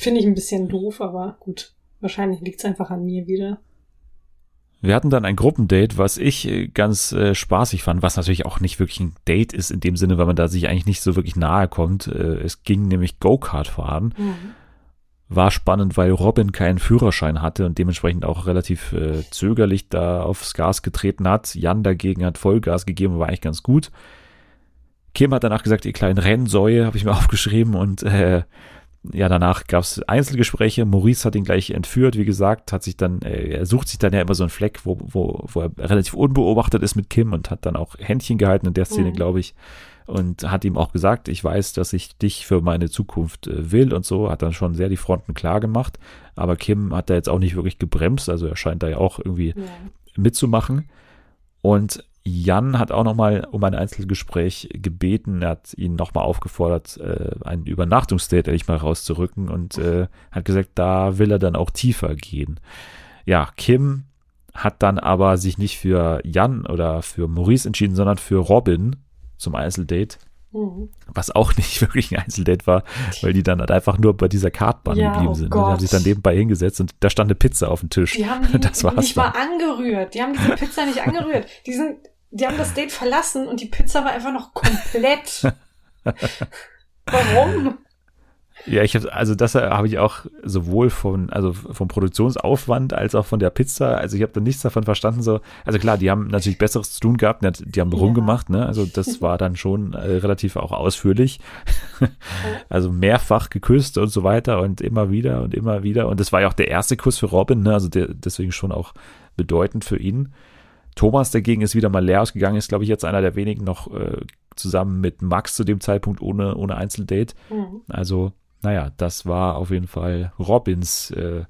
Finde ich ein bisschen doof, aber gut. Wahrscheinlich liegt es einfach an mir wieder. Wir hatten dann ein Gruppendate, was ich äh, ganz äh, spaßig fand, was natürlich auch nicht wirklich ein Date ist in dem Sinne, weil man da sich eigentlich nicht so wirklich nahe kommt. Äh, es ging nämlich Go-Kart fahren. Mhm. War spannend, weil Robin keinen Führerschein hatte und dementsprechend auch relativ äh, zögerlich da aufs Gas getreten hat. Jan dagegen hat Vollgas gegeben, war eigentlich ganz gut. Kim hat danach gesagt, ihr kleinen Rennsäue, habe ich mir [laughs] aufgeschrieben und äh, ja, danach gab es Einzelgespräche. Maurice hat ihn gleich entführt, wie gesagt, hat sich dann, äh, er sucht sich dann ja immer so einen Fleck, wo, wo, wo er relativ unbeobachtet ist mit Kim und hat dann auch Händchen gehalten in der Szene, mhm. glaube ich. Und hat ihm auch gesagt, ich weiß, dass ich dich für meine Zukunft äh, will und so, hat dann schon sehr die Fronten klar gemacht. Aber Kim hat da jetzt auch nicht wirklich gebremst, also er scheint da ja auch irgendwie ja. mitzumachen. Und Jan hat auch nochmal um ein Einzelgespräch gebeten. Er hat ihn nochmal aufgefordert, äh, ein Übernachtungsdate endlich mal rauszurücken und äh, hat gesagt, da will er dann auch tiefer gehen. Ja, Kim hat dann aber sich nicht für Jan oder für Maurice entschieden, sondern für Robin zum Einzeldate. Mhm. Was auch [laughs] nicht wirklich ein Einzeldate war, weil die dann halt einfach nur bei dieser Kartbahn ja, geblieben oh sind. Gott. Die haben sich dann nebenbei hingesetzt und da stand eine Pizza auf dem Tisch. Die haben die [laughs] das war's nicht mal angerührt. Die haben diese Pizza nicht angerührt. Die sind, die haben das Date verlassen und die Pizza war einfach noch komplett. [laughs] Warum? Ja, ich habe also das habe ich auch sowohl von also vom Produktionsaufwand als auch von der Pizza, also ich habe da nichts davon verstanden so. Also klar, die haben natürlich besseres zu tun gehabt, die haben rumgemacht, ne? Also das [laughs] war dann schon äh, relativ auch ausführlich. also mehrfach geküsst und so weiter und immer wieder und immer wieder und das war ja auch der erste Kuss für Robin, ne? Also der, deswegen schon auch bedeutend für ihn. Thomas dagegen ist wieder mal leer ausgegangen, ist glaube ich jetzt einer der wenigen noch äh, zusammen mit Max zu dem Zeitpunkt ohne ohne Einzeldate. Mhm. Also naja, das war auf jeden Fall Robins äh,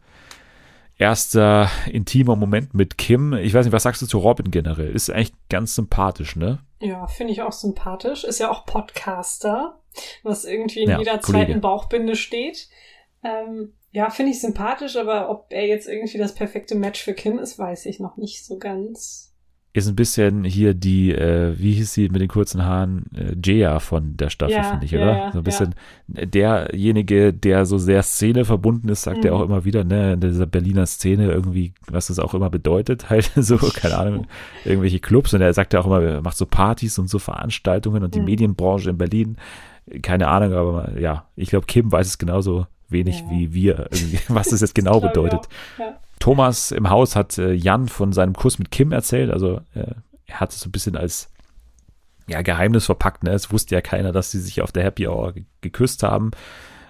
erster intimer Moment mit Kim. Ich weiß nicht, was sagst du zu Robin generell? Ist eigentlich ganz sympathisch, ne? Ja, finde ich auch sympathisch. Ist ja auch Podcaster, was irgendwie in ja, jeder Kollege. zweiten Bauchbinde steht. Ähm, ja, finde ich sympathisch, aber ob er jetzt irgendwie das perfekte Match für Kim ist, weiß ich noch nicht so ganz ist ein bisschen hier die, äh, wie hieß sie mit den kurzen Haaren, äh, Jaya von der Staffel, ja, finde ich, oder? Ja, so ein bisschen ja. derjenige, der so sehr Szene verbunden ist, sagt mhm. er auch immer wieder, ne, in dieser Berliner Szene irgendwie, was das auch immer bedeutet, [laughs] halt so, keine Ahnung, irgendwelche Clubs und er sagt ja auch immer, er macht so Partys und so Veranstaltungen und die mhm. Medienbranche in Berlin, keine Ahnung, aber ja, ich glaube, Kim weiß es genauso wenig wie wir, [laughs] was das jetzt genau bedeutet. Ja. Thomas im Haus hat äh, Jan von seinem Kuss mit Kim erzählt. Also äh, er hat es so ein bisschen als ja, Geheimnis verpackt. Ne? Es wusste ja keiner, dass sie sich auf der Happy Hour geküsst haben.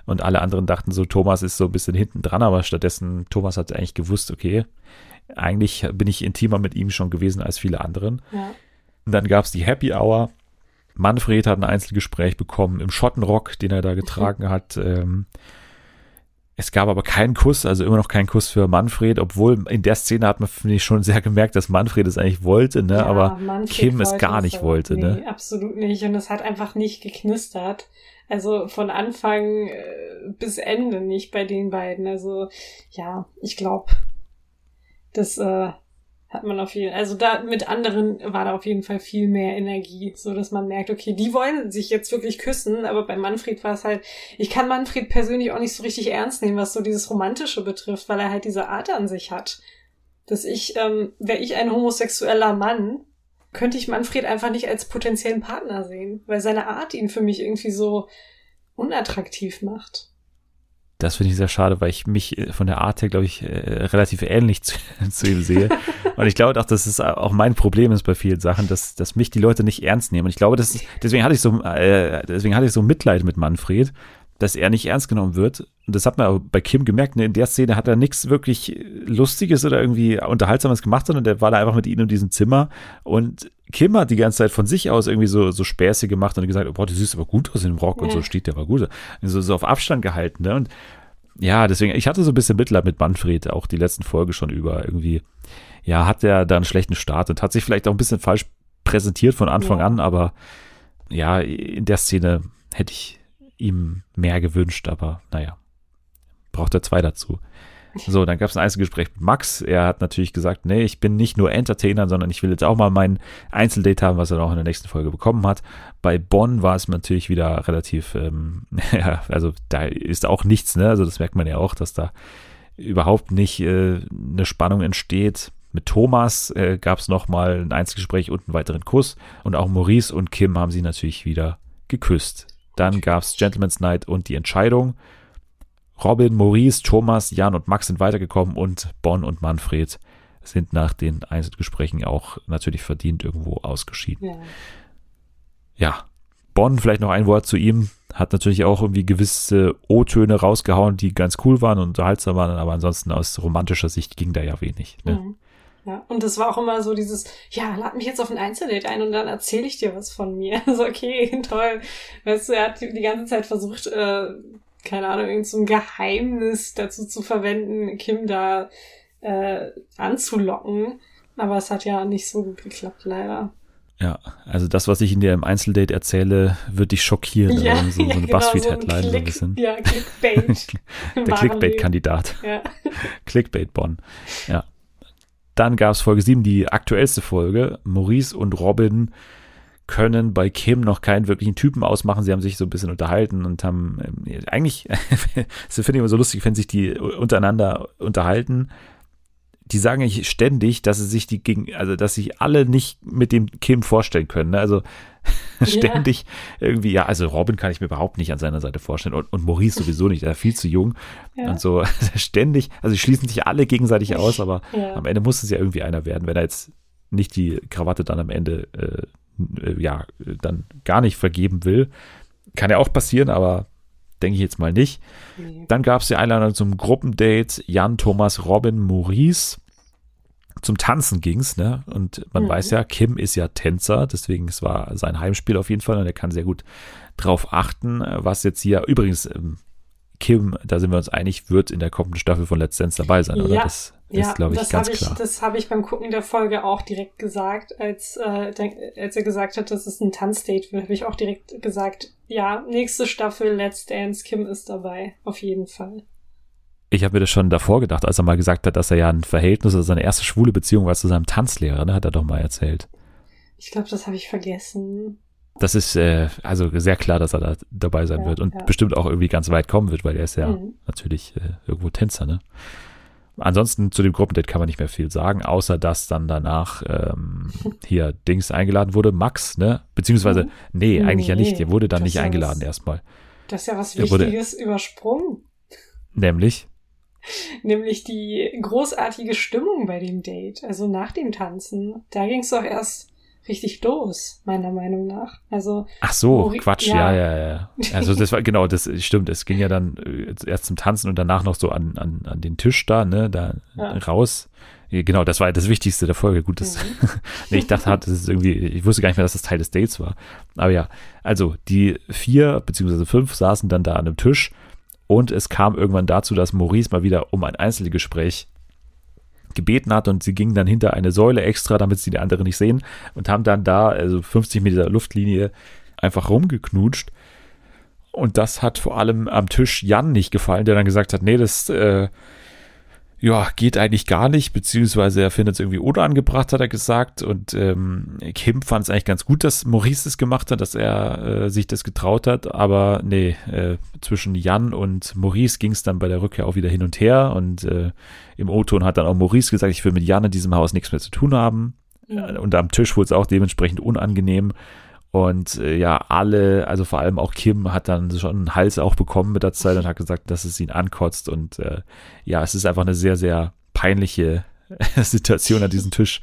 Und alle anderen dachten so, Thomas ist so ein bisschen hinten dran, aber stattdessen, Thomas hat eigentlich gewusst, okay, eigentlich bin ich intimer mit ihm schon gewesen als viele anderen. Ja. Und dann gab es die Happy Hour. Manfred hat ein Einzelgespräch bekommen im Schottenrock, den er da getragen hat. Ähm, es gab aber keinen Kuss, also immer noch keinen Kuss für Manfred, obwohl in der Szene hat man, finde ich, schon sehr gemerkt, dass Manfred es eigentlich wollte, ne? Ja, aber Manfred Kim es gar nicht wollte, nee, ne? Absolut nicht. Und es hat einfach nicht geknistert. Also von Anfang äh, bis Ende nicht bei den beiden. Also ja, ich glaube, das äh, hat man auf jeden also da mit anderen war da auf jeden Fall viel mehr Energie, so dass man merkt, okay, die wollen sich jetzt wirklich küssen, aber bei Manfred war es halt, ich kann Manfred persönlich auch nicht so richtig ernst nehmen, was so dieses Romantische betrifft, weil er halt diese Art an sich hat. Dass ich, ähm, wäre ich ein homosexueller Mann, könnte ich Manfred einfach nicht als potenziellen Partner sehen, weil seine Art ihn für mich irgendwie so unattraktiv macht. Das finde ich sehr schade, weil ich mich äh, von der Art her, glaube ich, äh, relativ ähnlich [laughs] zu, zu ihm sehe. Und ich glaube auch, dass es auch mein Problem ist bei vielen Sachen, dass, dass mich die Leute nicht ernst nehmen. Und ich glaube, das deswegen hatte ich so, äh, deswegen hatte ich so Mitleid mit Manfred, dass er nicht ernst genommen wird. Und das hat man bei Kim gemerkt. Ne? In der Szene hat er nichts wirklich Lustiges oder irgendwie Unterhaltsames gemacht, sondern der war da einfach mit ihnen in diesem Zimmer. Und Kim hat die ganze Zeit von sich aus irgendwie so, so Späße gemacht und gesagt, oh, boah, du siehst aber gut aus in dem Rock ja. und so steht der aber gut. So, so auf Abstand gehalten, ne? Und ja, deswegen, ich hatte so ein bisschen Mitleid mit Manfred, auch die letzten Folge schon über. Irgendwie, ja, hat der da einen schlechten Start und hat sich vielleicht auch ein bisschen falsch präsentiert von Anfang ja. an, aber ja, in der Szene hätte ich ihm mehr gewünscht, aber naja, braucht er zwei dazu. So, dann gab es ein Einzelgespräch mit Max. Er hat natürlich gesagt, nee, ich bin nicht nur Entertainer, sondern ich will jetzt auch mal mein Einzeldate haben, was er auch in der nächsten Folge bekommen hat. Bei Bonn war es natürlich wieder relativ, ähm, [laughs] ja, also da ist auch nichts, ne? Also das merkt man ja auch, dass da überhaupt nicht äh, eine Spannung entsteht. Mit Thomas äh, gab es nochmal ein Einzelgespräch und einen weiteren Kuss. Und auch Maurice und Kim haben sie natürlich wieder geküsst. Dann gab es Gentleman's Night und die Entscheidung. Robin, Maurice, Thomas, Jan und Max sind weitergekommen und Bonn und Manfred sind nach den Einzelgesprächen auch natürlich verdient irgendwo ausgeschieden. Ja. ja. Bonn, vielleicht noch ein Wort zu ihm, hat natürlich auch irgendwie gewisse O-Töne rausgehauen, die ganz cool waren und unterhaltsam waren, aber ansonsten aus romantischer Sicht ging da ja wenig. Ne? Mhm. Ja, und das war auch immer so dieses, ja, lad mich jetzt auf ein Einzeldate ein und dann erzähle ich dir was von mir. [laughs] Also okay, [laughs] toll. Weißt du, er hat die ganze Zeit versucht, äh, keine Ahnung, irgend so ein Geheimnis dazu zu verwenden, Kim da äh, anzulocken. Aber es hat ja nicht so gut geklappt, leider. Ja, also das, was ich in dir im Einzeldate erzähle, wird dich schockieren. Ja, also so, so eine genau, Buzzfeed-Headline so, ein, so ein bisschen. Ja, Clickbait. [laughs] Der Clickbait-Kandidat. Ja. Clickbait-Bonn. Ja. Dann gab es Folge 7, die aktuellste Folge. Maurice und Robin können bei Kim noch keinen wirklichen Typen ausmachen. Sie haben sich so ein bisschen unterhalten und haben äh, eigentlich, [laughs] das finde ich immer so lustig, wenn sich die untereinander unterhalten. Die sagen eigentlich ständig, dass sie sich die gegen, also dass sich alle nicht mit dem Kim vorstellen können. Ne? Also [laughs] ständig ja. irgendwie, ja, also Robin kann ich mir überhaupt nicht an seiner Seite vorstellen und, und Maurice sowieso nicht, er ist viel zu jung ja. und so [laughs] ständig, also schließen sich alle gegenseitig aus, aber ja. am Ende muss es ja irgendwie einer werden, wenn er jetzt nicht die Krawatte dann am Ende äh, äh, ja dann gar nicht vergeben will. Kann ja auch passieren, aber denke ich jetzt mal nicht. Dann gab es die Einladung zum Gruppendate Jan, Thomas, Robin, Maurice. Zum Tanzen ging's, ne? Und man mhm. weiß ja, Kim ist ja Tänzer, deswegen es war sein Heimspiel auf jeden Fall und er kann sehr gut drauf achten, was jetzt hier übrigens ähm, Kim, da sind wir uns einig, wird in der kommenden Staffel von Let's Dance dabei sein, oder? Ja, das ja, ist, glaube ich, ganz ich, klar. Das habe ich beim Gucken der Folge auch direkt gesagt, als, äh, als er gesagt hat, dass es ein Tanzdate wird, habe ich auch direkt gesagt, ja, nächste Staffel Let's Dance, Kim ist dabei, auf jeden Fall. Ich habe mir das schon davor gedacht, als er mal gesagt hat, dass er ja ein Verhältnis oder seine erste schwule Beziehung war zu seinem Tanzlehrer, ne, hat er doch mal erzählt. Ich glaube, das habe ich vergessen. Das ist äh, also sehr klar, dass er da dabei sein ja, wird und ja. bestimmt auch irgendwie ganz weit kommen wird, weil er ist ja mhm. natürlich äh, irgendwo Tänzer, ne? Ansonsten zu dem Gruppendate kann man nicht mehr viel sagen, außer dass dann danach ähm, [laughs] hier Dings eingeladen wurde, Max, ne? Beziehungsweise, mhm. nee, eigentlich nee, ja nicht. Der wurde dann nicht eingeladen was, erstmal. Das ist ja was Wichtiges wurde, übersprungen. Nämlich? [laughs] Nämlich die großartige Stimmung bei dem Date, also nach dem Tanzen. Da ging es doch erst richtig los, meiner Meinung nach. Also Ach so, Quatsch, ja. ja, ja, ja. Also das war genau, das stimmt. Es ging ja dann äh, erst zum Tanzen und danach noch so an, an, an den Tisch da, ne, da ja. raus. Genau, das war ja das Wichtigste der Folge. Gut, das, mhm. [laughs] nee, ich dachte, das ist irgendwie, ich wusste gar nicht mehr, dass das Teil des Dates war. Aber ja, also die vier beziehungsweise fünf saßen dann da an einem Tisch und es kam irgendwann dazu, dass Maurice mal wieder um ein Einzelgespräch gebeten hat und sie gingen dann hinter eine Säule extra, damit sie die andere nicht sehen und haben dann da, also 50 Meter Luftlinie, einfach rumgeknutscht. Und das hat vor allem am Tisch Jan nicht gefallen, der dann gesagt hat, nee, das äh, ja, geht eigentlich gar nicht, beziehungsweise er findet es irgendwie unangebracht, hat er gesagt. Und ähm, Kim fand es eigentlich ganz gut, dass Maurice es gemacht hat, dass er äh, sich das getraut hat. Aber nee, äh, zwischen Jan und Maurice ging es dann bei der Rückkehr auch wieder hin und her. Und äh, im O-Ton hat dann auch Maurice gesagt, ich will mit Jan in diesem Haus nichts mehr zu tun haben. Und am Tisch wurde es auch dementsprechend unangenehm. Und äh, ja, alle, also vor allem auch Kim hat dann schon einen Hals auch bekommen mit der Zeit und hat gesagt, dass es ihn ankotzt. Und äh, ja, es ist einfach eine sehr, sehr peinliche [laughs] Situation an diesem Tisch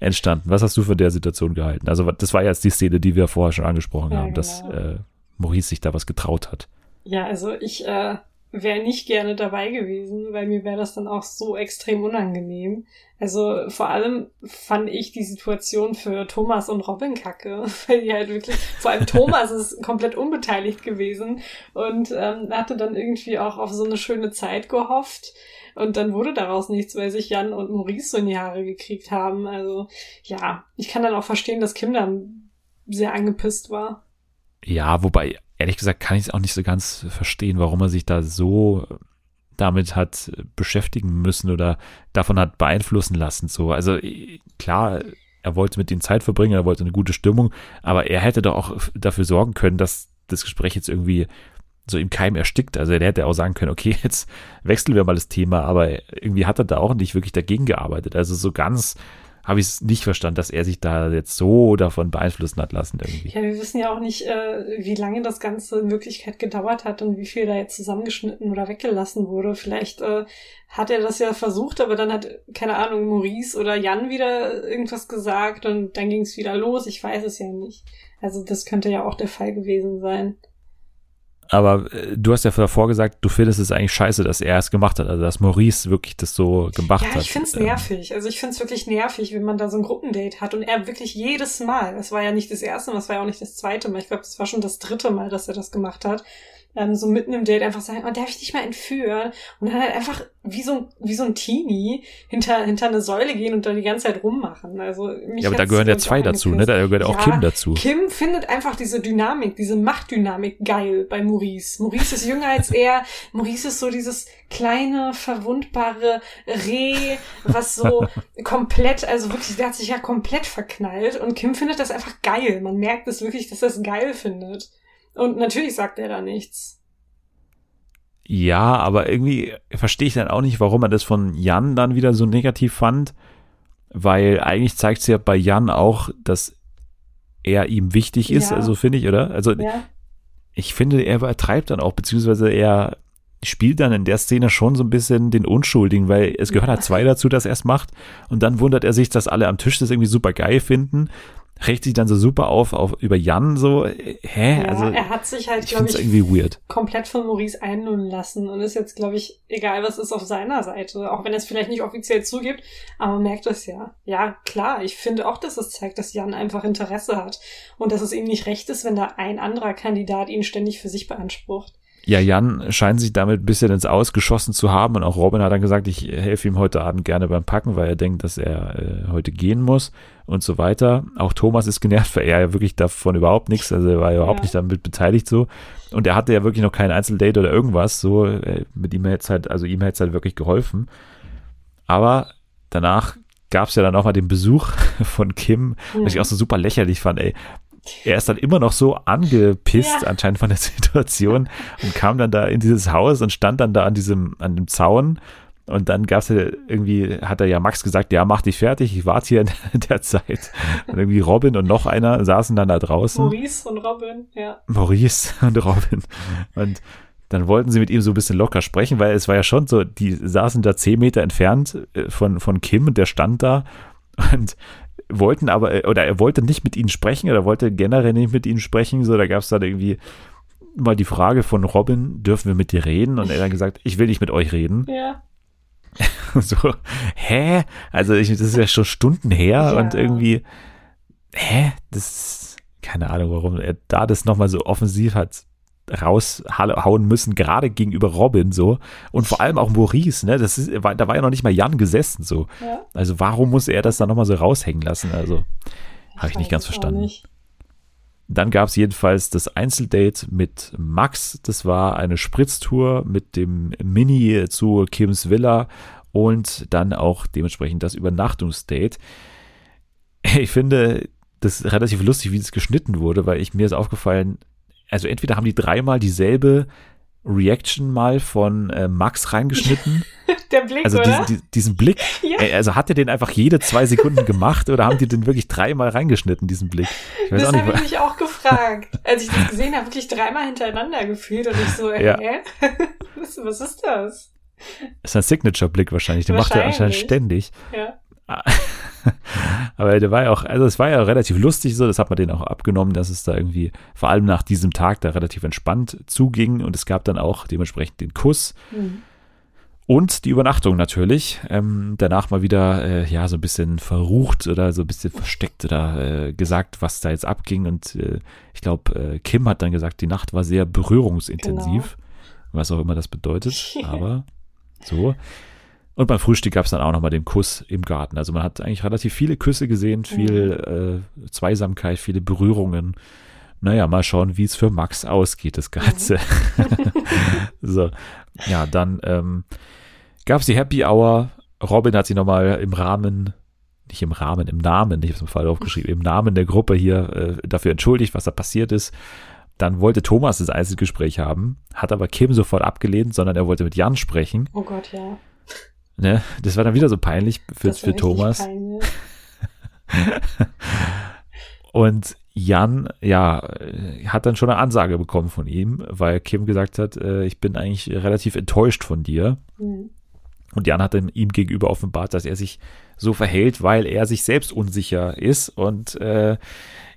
entstanden. Was hast du von der Situation gehalten? Also das war jetzt die Szene, die wir vorher schon angesprochen ja, haben, genau. dass äh, Maurice sich da was getraut hat. Ja, also ich äh, wäre nicht gerne dabei gewesen, weil mir wäre das dann auch so extrem unangenehm. Also vor allem fand ich die Situation für Thomas und Robin kacke, [laughs] weil die halt wirklich, vor allem Thomas ist komplett unbeteiligt gewesen und ähm, hatte dann irgendwie auch auf so eine schöne Zeit gehofft. Und dann wurde daraus nichts, weil sich Jan und Maurice so in die Haare gekriegt haben. Also ja, ich kann dann auch verstehen, dass Kim dann sehr angepisst war. Ja, wobei ehrlich gesagt kann ich es auch nicht so ganz verstehen, warum er sich da so damit hat beschäftigen müssen oder davon hat beeinflussen lassen. So, also klar, er wollte mit ihnen Zeit verbringen, er wollte eine gute Stimmung, aber er hätte doch auch dafür sorgen können, dass das Gespräch jetzt irgendwie so im Keim erstickt. Also er hätte auch sagen können, okay, [laughs] jetzt wechseln wir mal das Thema, aber irgendwie hat er da auch nicht wirklich dagegen gearbeitet. Also so ganz habe ich es nicht verstanden, dass er sich da jetzt so davon beeinflussen hat lassen irgendwie. Ja, wir wissen ja auch nicht, äh, wie lange das Ganze in Wirklichkeit gedauert hat und wie viel da jetzt zusammengeschnitten oder weggelassen wurde. Vielleicht äh, hat er das ja versucht, aber dann hat, keine Ahnung, Maurice oder Jan wieder irgendwas gesagt und dann ging es wieder los. Ich weiß es ja nicht. Also das könnte ja auch der Fall gewesen sein. Aber äh, du hast ja davor gesagt, du findest es eigentlich scheiße, dass er es gemacht hat, also dass Maurice wirklich das so gemacht hat. Ja, ich finde es ähm, nervig. Also ich finde es wirklich nervig, wenn man da so ein Gruppendate hat und er wirklich jedes Mal, das war ja nicht das erste Mal, das war ja auch nicht das zweite Mal, ich glaube, das war schon das dritte Mal, dass er das gemacht hat, ähm, so mitten im Date einfach sagen, oh, darf ich dich mal entführen? Und dann halt einfach wie so, ein wie so ein Teenie hinter, hinter eine Säule gehen und da die ganze Zeit rummachen. Also, mich ja, aber da gehören ja zwei dazu, ne? Da gehört ja, auch Kim dazu. Kim findet einfach diese Dynamik, diese Machtdynamik geil bei Maurice. Maurice ist jünger als er. [laughs] Maurice ist so dieses kleine, verwundbare Reh, was so [laughs] komplett, also wirklich, der hat sich ja komplett verknallt und Kim findet das einfach geil. Man merkt es wirklich, dass er es geil findet. Und natürlich sagt er da nichts. Ja, aber irgendwie verstehe ich dann auch nicht, warum er das von Jan dann wieder so negativ fand, weil eigentlich zeigt es ja bei Jan auch, dass er ihm wichtig ist, ja. also finde ich, oder? Also ja. ich finde, er übertreibt dann auch, beziehungsweise er spielt dann in der Szene schon so ein bisschen den Unschuldigen, weil es gehört halt zwei dazu, dass er es macht und dann wundert er sich, dass alle am Tisch das irgendwie super geil finden regt sich dann so super auf, auf über Jan so, hä? Ja, also, er hat sich halt, glaube ich, irgendwie weird. komplett von Maurice einlullen lassen und ist jetzt, glaube ich, egal was ist auf seiner Seite, auch wenn er es vielleicht nicht offiziell zugibt, aber man merkt es ja. Ja, klar, ich finde auch, dass es zeigt, dass Jan einfach Interesse hat und dass es ihm nicht recht ist, wenn da ein anderer Kandidat ihn ständig für sich beansprucht. Ja, Jan scheint sich damit ein bisschen ins Ausgeschossen zu haben und auch Robin hat dann gesagt, ich helfe ihm heute Abend gerne beim Packen, weil er denkt, dass er äh, heute gehen muss und so weiter. Auch Thomas ist genervt, weil er ja wirklich davon überhaupt nichts, also er war überhaupt ja. nicht damit beteiligt so. Und er hatte ja wirklich noch kein Einzeldate oder irgendwas, so äh, mit ihm hätte halt, also ihm hätte es halt wirklich geholfen. Aber danach gab es ja dann auch mal den Besuch [laughs] von Kim, mhm. was ich auch so super lächerlich fand, ey er ist dann immer noch so angepisst ja. anscheinend von der [laughs] Situation und kam dann da in dieses Haus und stand dann da an diesem, an dem Zaun. Und dann gab's ja irgendwie, hat er ja Max gesagt, ja, mach dich fertig, ich warte hier in [laughs] der Zeit. Und irgendwie Robin und noch einer saßen dann da draußen. Maurice und Robin, ja. Maurice und Robin. Und dann wollten sie mit ihm so ein bisschen locker sprechen, weil es war ja schon so, die saßen da zehn Meter entfernt äh, von, von Kim und der stand da und wollten aber, äh, oder er wollte nicht mit ihnen sprechen oder wollte generell nicht mit ihnen sprechen. So, da gab es dann irgendwie mal die Frage von Robin, dürfen wir mit dir reden? Und er hat gesagt, ich will nicht mit euch reden. [laughs] Ja. [laughs] so, hä? Also ich, das ist ja schon Stunden her ja. und irgendwie, hä? Das, keine Ahnung, warum er da das nochmal so offensiv hat raushauen müssen, gerade gegenüber Robin so. Und vor allem auch Maurice, ne? Das ist, da war ja noch nicht mal Jan gesessen so. Ja. Also warum muss er das dann nochmal so raushängen lassen? Also habe ich nicht ganz verstanden. Nicht. Dann gab es jedenfalls das Einzeldate mit Max. Das war eine Spritztour mit dem Mini zu Kims Villa und dann auch dementsprechend das Übernachtungsdate. Ich finde das relativ lustig, wie das geschnitten wurde, weil ich mir ist aufgefallen, also entweder haben die dreimal dieselbe Reaction mal von äh, Max reingeschnitten. [laughs] Der Blick, also oder? Diesen, diesen Blick. [laughs] Ja. Äh, also hat er den einfach jede zwei Sekunden gemacht oder haben die den wirklich dreimal reingeschnitten, diesen Blick? das habe ich mich auch gefragt, als ich das gesehen habe, wirklich dreimal hintereinander gefühlt und ich so, ja. hä? [laughs] was, was ist das? Das ist ein Signature-Blick wahrscheinlich, den macht er anscheinend ständig. Ja. [laughs] Aber der war ja auch, also es war ja relativ lustig so, das hat man denen auch abgenommen, dass es da irgendwie, vor allem nach diesem Tag, da relativ entspannt zuging und es gab dann auch dementsprechend den Kuss. Mhm. Und die Übernachtung natürlich. Ähm, danach mal wieder, äh, ja, so ein bisschen verrucht oder so ein bisschen versteckt oder äh, gesagt, was da jetzt abging. Und äh, ich glaube, äh, Kim hat dann gesagt, die Nacht war sehr berührungsintensiv. Genau. Was auch immer das bedeutet. [laughs] Aber so. Und beim Frühstück gab es dann auch nochmal den Kuss im Garten. Also man hat eigentlich relativ viele Küsse gesehen, viel mhm. äh, Zweisamkeit, viele Berührungen. Naja, mal schauen, wie es für Max ausgeht, das Ganze. Mhm. [laughs] so, ja, dann ähm, gab es die Happy Hour. Robin hat sich nochmal im Rahmen, nicht im Rahmen, im Namen, ich habe es im Fall aufgeschrieben, im Namen der Gruppe hier äh, dafür entschuldigt, was da passiert ist. Dann wollte Thomas das Einzelgespräch haben, hat aber Kim sofort abgelehnt, sondern er wollte mit Jan sprechen. Oh Gott, ja. Ne? Das war dann wieder so peinlich für, für Thomas. [laughs] Und Jan, ja, hat dann schon eine Ansage bekommen von ihm, weil Kim gesagt hat, äh, ich bin eigentlich relativ enttäuscht von dir. Mhm. Und Jan hat dann ihm gegenüber offenbart, dass er sich so verhält, weil er sich selbst unsicher ist und äh,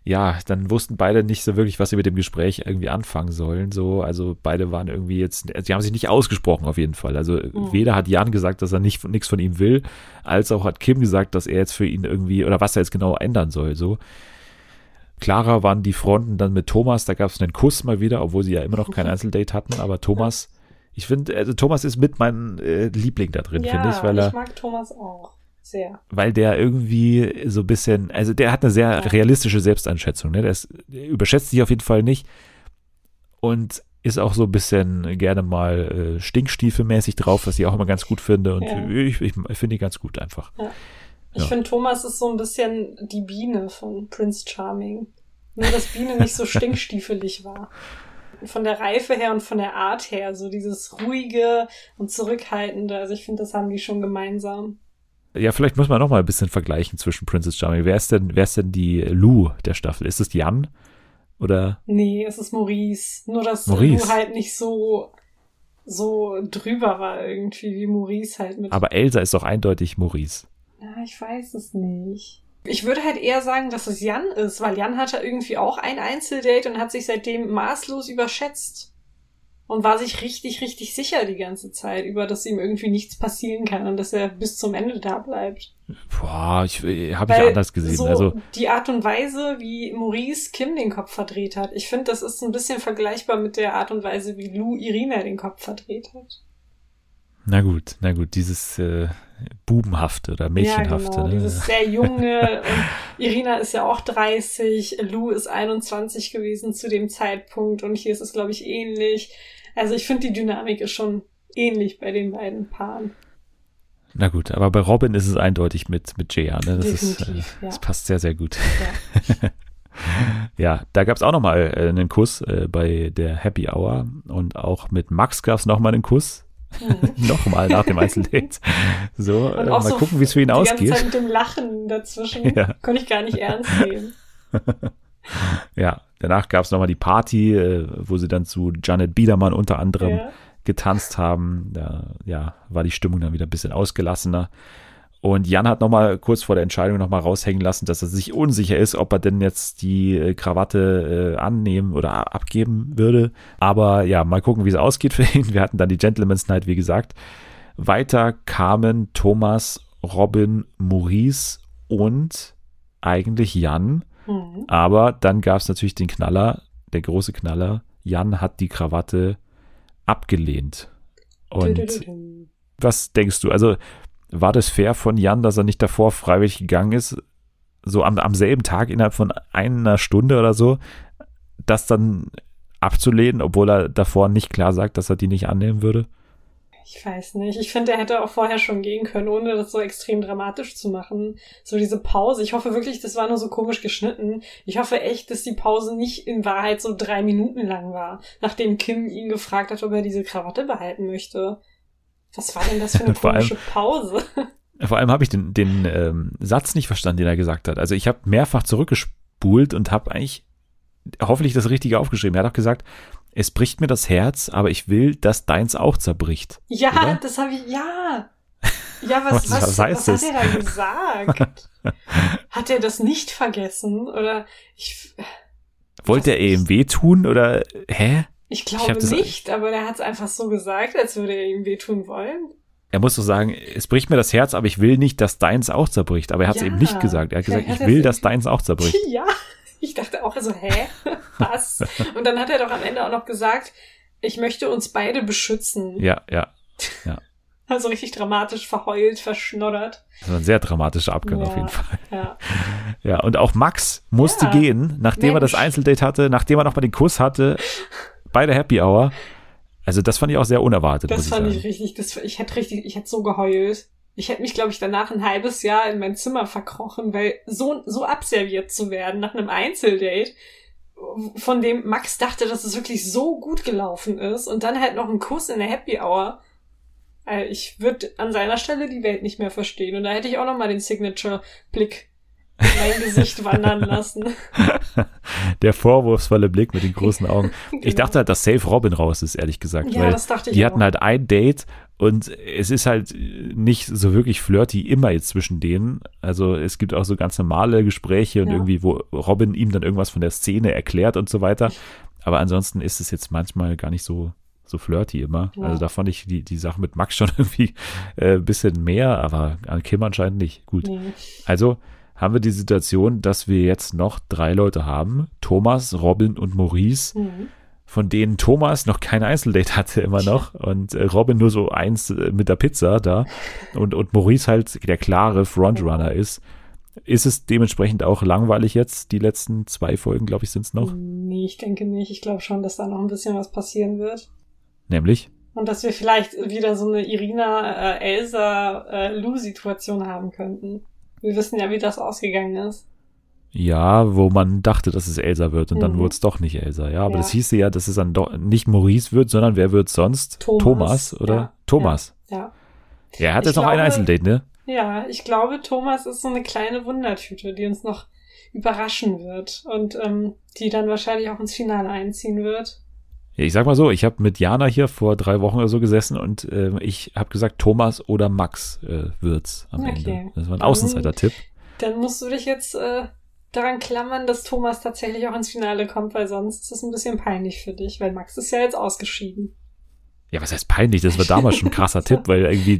ja, dann wussten beide nicht so wirklich, was sie mit dem Gespräch irgendwie anfangen sollen. So, also beide waren irgendwie jetzt, sie haben sich nicht ausgesprochen auf jeden Fall. Also mhm. weder hat Jan gesagt, dass er nicht nichts von ihm will, als auch hat Kim gesagt, dass er jetzt für ihn irgendwie oder was er jetzt genau ändern soll. So klarer waren die Fronten dann mit Thomas. Da gab es einen Kuss mal wieder, obwohl sie ja immer noch kein [laughs] Einzeldate hatten. Aber Thomas, ich finde, also Thomas ist mit meinem äh, Liebling da drin, ja, finde ich, weil er. ich mag Thomas auch sehr. Weil der irgendwie so ein bisschen, also der hat eine sehr Ja. realistische Selbsteinschätzung. Ne? Der, ist, der überschätzt sich auf jeden Fall nicht und ist auch so ein bisschen gerne mal äh, stinkstiefelmäßig drauf, was ich auch immer ganz gut finde. Und Ja. ich, ich, ich finde ihn ganz gut einfach. Ich Ja. finde, Thomas ist so ein bisschen die Biene von Prince Charming. Nur, dass Biene nicht so [laughs] stinkstiefelig war. Von der Reife her und von der Art her, so dieses ruhige und zurückhaltende. Also ich finde, das haben die schon gemeinsam. Ja, vielleicht muss man noch mal ein bisschen vergleichen zwischen Princess Charming. Wer ist denn, wer ist denn die Lou der Staffel? Ist es Jan? Oder? Nee, es ist Maurice. Nur, dass Maurice. Lou halt nicht so, so drüber war irgendwie, wie Maurice halt mit. Aber Elsa ist doch eindeutig Maurice. Ja, ich weiß es nicht. Ich würde halt eher sagen, dass es Jan ist, weil Jan hatte irgendwie auch ein Einzeldate und hat sich seitdem maßlos überschätzt. Und war sich richtig, richtig sicher die ganze Zeit über, dass ihm irgendwie nichts passieren kann und dass er bis zum Ende da bleibt. Boah, ich, äh, habe ich anders gesehen. So also, die Art und Weise, wie Maurice Kim den Kopf verdreht hat. Ich finde, das ist ein bisschen vergleichbar mit der Art und Weise, wie Lou Irina den Kopf verdreht hat. na gut, na gut, dieses äh, Bubenhafte oder Mädchenhafte. Ja, genau, ne? dieses sehr junge. [laughs] und Irina ist ja auch 30, Lou ist 21 gewesen zu dem Zeitpunkt und hier ist es, glaube ich, ähnlich. Also ich finde, die Dynamik ist schon ähnlich bei den beiden Paaren. Na gut, aber bei Robin ist es eindeutig mit, mit Jaya. Ne? Das, ist, äh, ja. das passt sehr, sehr gut. Ja. [laughs] Ja, da gab es auch nochmal äh, einen Kuss äh, bei der Happy Hour und auch mit Max gab es nochmal einen Kuss. Mhm. [laughs] nochmal nach dem Einzeldate. So, äh, mal so gucken, wie es für ihn Die ganze ausgeht. Zeit mit dem Lachen dazwischen [laughs] Ja. konnte ich gar nicht ernst nehmen. [laughs] Ja, danach gab es nochmal die Party, äh, wo sie dann zu Janet Biedermann unter anderem Ja. getanzt haben. Da ja, war die Stimmung dann wieder ein bisschen ausgelassener. Und Jan hat nochmal kurz vor der Entscheidung nochmal raushängen lassen, dass er sich unsicher ist, ob er denn jetzt die äh, Krawatte äh, annehmen oder abgeben würde. Aber ja, mal gucken, wie es ausgeht für ihn. Wir hatten dann die Gentleman's Night, wie gesagt. Weiter kamen Thomas, Robin, Maurice und eigentlich Jan. Mhm. Aber dann gab es natürlich den Knaller, der große Knaller. Jan hat die Krawatte abgelehnt. Und was denkst du? Also war das fair von Jan, dass er nicht davor freiwillig gegangen ist, so am, am selben Tag innerhalb von einer Stunde oder so, das dann abzulehnen, obwohl er davor nicht klar sagt, dass er die nicht annehmen würde? Ich weiß nicht. Ich finde, er hätte auch vorher schon gehen können, ohne das so extrem dramatisch zu machen. So diese Pause. Ich hoffe wirklich, das war nur so komisch geschnitten. Ich hoffe echt, dass die Pause nicht in Wahrheit so drei Minuten lang war, nachdem Kim ihn gefragt hat, ob er diese Krawatte behalten möchte. Was war denn das für eine [laughs] Vor allem- komische Pause? [laughs] Vor allem habe ich den, den ähm, Satz nicht verstanden, den er gesagt hat. Also ich habe mehrfach zurückgespult und habe eigentlich hoffentlich das Richtige aufgeschrieben. Er hat auch gesagt, es bricht mir das Herz, aber ich will, dass deins auch zerbricht. Ja, Oder? das habe ich, ja. [laughs] Ja, was, Was- was, was heißt was hat er da gesagt? hat er das nicht vergessen? Oder ich, Wollte er ihm wehtun oder hä? Ich Ich glaube das- nicht, aber er hat es einfach so gesagt, als würde er ihm wehtun wollen. Er muss doch sagen, es bricht mir das Herz, aber ich will nicht, dass deins auch zerbricht. Aber er hat es Ja. eben nicht gesagt. Er hat gesagt, ich will, dass deins auch zerbricht. [laughs] Ja, ich dachte auch so, hä? [laughs] Was? Und dann hat er doch am Ende auch noch gesagt, ich möchte uns beide beschützen. Ja, ja. [laughs] Also richtig dramatisch verheult, verschnoddert. Das war ein sehr dramatischer Abgang Ja. auf jeden Fall. Ja. Ja, und auch Max musste Ja. gehen, nachdem er das Mensch. Einzeldate hatte, nachdem er noch mal den Kuss hatte, bei der Happy Hour. Also das fand ich auch sehr unerwartet, Das fand ich ich richtig, das, ich hätte richtig, ich hätte so geheult. Ich hätte mich, glaube ich, danach ein halbes Jahr in mein Zimmer verkrochen, weil so, so abserviert zu werden nach einem Einzeldate, von dem Max dachte, dass es wirklich so gut gelaufen ist und dann halt noch ein Kuss in der Happy Hour. Äh, Ich würde an seiner Stelle die Welt nicht mehr verstehen und da hätte ich auch noch mal den Signature-Blick in mein Gesicht wandern lassen. [laughs] Der vorwurfsvolle Blick mit den großen Augen. Ich Genau. dachte halt, dass Safe Robin raus ist, ehrlich gesagt. ja, weil das dachte ich die auch. hatten halt ein Date und es ist halt nicht so wirklich flirty immer jetzt zwischen denen. Also es gibt auch so ganz normale Gespräche und Ja. irgendwie, wo Robin ihm dann irgendwas von der Szene erklärt und so weiter. Aber ansonsten ist es jetzt manchmal gar nicht so, so flirty immer. Ja. Also da fand ich die, die Sache mit Max schon [laughs] irgendwie äh, ein bisschen mehr, aber an Kim anscheinend nicht. Gut. Nee. Also haben wir die Situation, dass wir jetzt noch drei Leute haben. Thomas, Robin und Maurice. Mhm. Von denen Thomas noch kein Einzeldate hatte immer noch und äh, Robin nur so eins äh, mit der Pizza da und, und Maurice halt der klare Frontrunner ist. Ist es dementsprechend auch langweilig jetzt? Die letzten zwei Folgen, glaube ich, sind es noch. Nee, ich denke nicht. Ich glaube schon, dass da noch ein bisschen was passieren wird. Nämlich? Und dass wir vielleicht wieder so eine Irina, äh, haben könnten. Wir wissen ja, wie das ausgegangen ist. Ja, wo man dachte, dass es Elsa wird und dann Mhm. wurde es doch nicht Elsa. Ja, aber Ja. das hieße ja, dass es dann doch nicht Maurice wird, sondern wer wird sonst? Thomas. oder? Ja. Thomas. Ja. Ja, er hat Ich jetzt noch ein glaube- Einzeldate, ne? Ja, ich glaube, Thomas ist so eine kleine Wundertüte, die uns noch überraschen wird und ähm, die dann wahrscheinlich auch ins Finale einziehen wird. Ich sag mal so, ich habe mit Jana hier vor drei Wochen oder so gesessen und ähm, ich habe gesagt, Thomas oder Max äh, wird's am Okay. Ende. Das war ein Außenseiter-Tipp. Dann musst du dich jetzt äh, daran klammern, dass Thomas tatsächlich auch ins Finale kommt, weil sonst ist es ein bisschen peinlich für dich, weil Max ist ja jetzt ausgeschieden. Ja, was heißt peinlich? Das war damals schon ein krasser [laughs] Tipp, weil irgendwie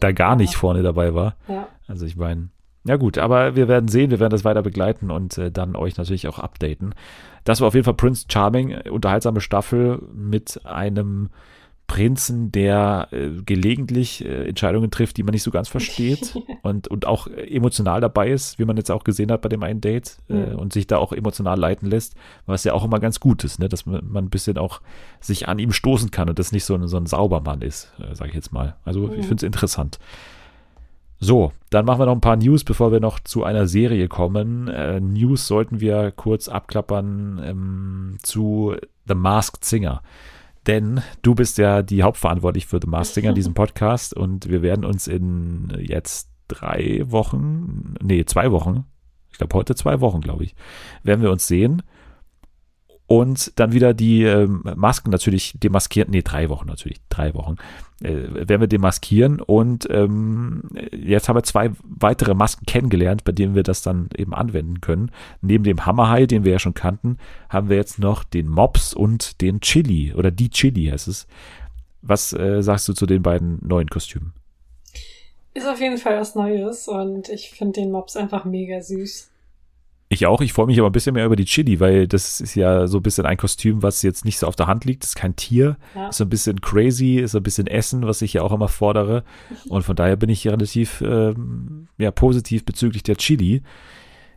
da gar nicht Ja. vorne dabei war. Ja. Also ich meine, ja gut, aber wir werden sehen, wir werden das weiter begleiten und äh, dann euch natürlich auch updaten. Das war auf jeden Fall Prince Charming, äh, unterhaltsame Staffel mit einem Prinzen, der äh, gelegentlich äh, Entscheidungen trifft, die man nicht so ganz versteht [laughs] und, und auch emotional dabei ist, wie man jetzt auch gesehen hat bei dem einen Date äh, Mhm. und sich da auch emotional leiten lässt, was ja auch immer ganz gut ist, ne? dass man, man ein bisschen auch sich an ihm stoßen kann und das nicht so ein, so ein Saubermann ist, äh, sage ich jetzt mal. Also ich Mhm. finde es interessant. So, dann machen wir noch ein paar News, bevor wir noch zu einer Serie kommen. Äh, News sollten wir kurz abklappern ähm, zu The Masked Singer. Denn du bist ja die Hauptverantwortlich für The Masked Singer, diesem [laughs] Podcast. Und wir werden uns in jetzt drei Wochen, nee, zwei Wochen, ich glaube heute zwei Wochen, glaube ich, werden wir uns sehen. Und dann wieder die ähm, Masken natürlich demaskieren, nee, drei Wochen natürlich, drei Wochen, äh, werden wir demaskieren. Und ähm, jetzt haben wir zwei weitere Masken kennengelernt, bei denen wir das dann eben anwenden können. Neben dem Hammerhai, den wir ja schon kannten, haben wir jetzt noch den Mops und den Chili oder die Chili heißt es. Was äh, sagst du zu den beiden neuen Kostümen? Ist auf jeden Fall was Neues und ich finde den Mops einfach mega süß. Ich auch, ich freue mich aber ein bisschen mehr über die Chili, weil das ist ja so ein bisschen ein Kostüm, was jetzt nicht so auf der Hand liegt. Das ist kein Tier, Ja. ist so ein bisschen crazy, ist so ein bisschen Essen, was ich ja auch immer fordere. [laughs] Und von daher bin ich hier relativ ähm, ja, positiv bezüglich der Chili.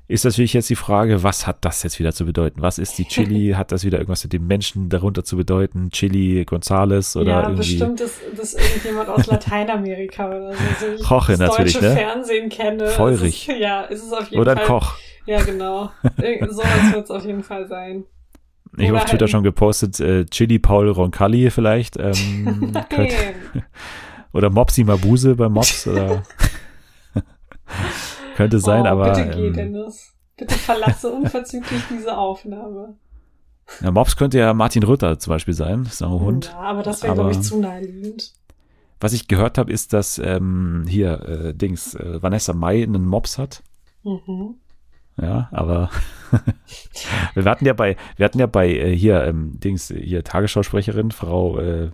Ist natürlich jetzt die Frage, was hat das jetzt wieder zu bedeuten? Was ist die Chili? [laughs] hat das wieder irgendwas mit dem Menschen darunter zu bedeuten? Chili Gonzales oder ja, irgendwie? bestimmt ist das irgendjemand aus [laughs] Lateinamerika oder so. so wie ich Koche das natürlich, deutsche ne? Fernsehen kenne. Feurig. Ist ja, ist es auf jeden Oder ein Fall. Koch. Ja, genau. [laughs] Sowas wird es auf jeden Fall sein. Ich habe auf Twitter halt- schon gepostet, äh, Chili Paul Roncalli vielleicht. Ähm, könnte, [laughs] Nein. [laughs] oder Mopsi Mabuse bei Mops oder könnte sein, oh, aber Bitte geh, ähm, Dennis. Bitte verlasse unverzüglich diese Aufnahme. ja, Mops könnte ja Martin Rütter zum Beispiel sein, ist auch ein Hund. Ja, aber das wäre, glaube ich, zu naheliegend. Was ich gehört habe, ist, dass ähm, hier äh, Dings äh, Vanessa Mai einen Mops hat. Mhm. Ja, aber [laughs] wir hatten ja bei, wir hatten ja bei äh, hier ähm, Dings hier Tagesschausprecherin Frau äh,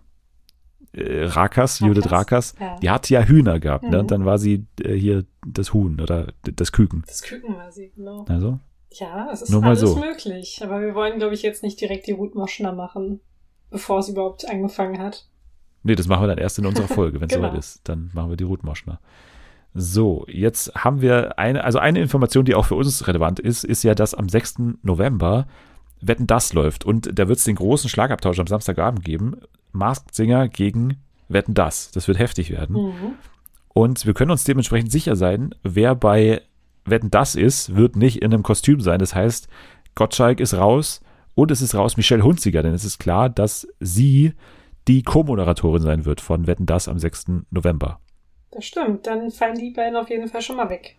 äh, Rakas, Judith Rakas, Ja. die hat ja Hühner gehabt, ne? Mhm. Und dann war sie äh, hier das Huhn oder das Küken. Das Küken war sie, genau. Also Ja, es ist alles so. möglich. Aber wir wollen, glaube ich, jetzt nicht direkt die Ruth Moschner machen, bevor es überhaupt angefangen hat. Nee, das machen wir dann erst in unserer Folge, wenn es [laughs] Genau. soweit ist. Dann machen wir die Ruth Moschner. So, jetzt haben wir eine, also eine Information, die auch für uns relevant ist, ist ja, dass am 6. November Wetten das läuft. Und da wird es den großen Schlagabtausch am Samstagabend geben. Masked Singer gegen Wetten das. Das wird heftig werden. Mhm. Und wir können uns dementsprechend sicher sein, wer bei Wetten das ist, wird nicht in einem Kostüm sein. Das heißt, Gottschalk ist raus und es ist raus Michelle Hunziger, denn es ist klar, dass sie die Co-Moderatorin sein wird von Wetten das am 6. November. Das stimmt. Dann fallen die beiden auf jeden Fall schon mal weg.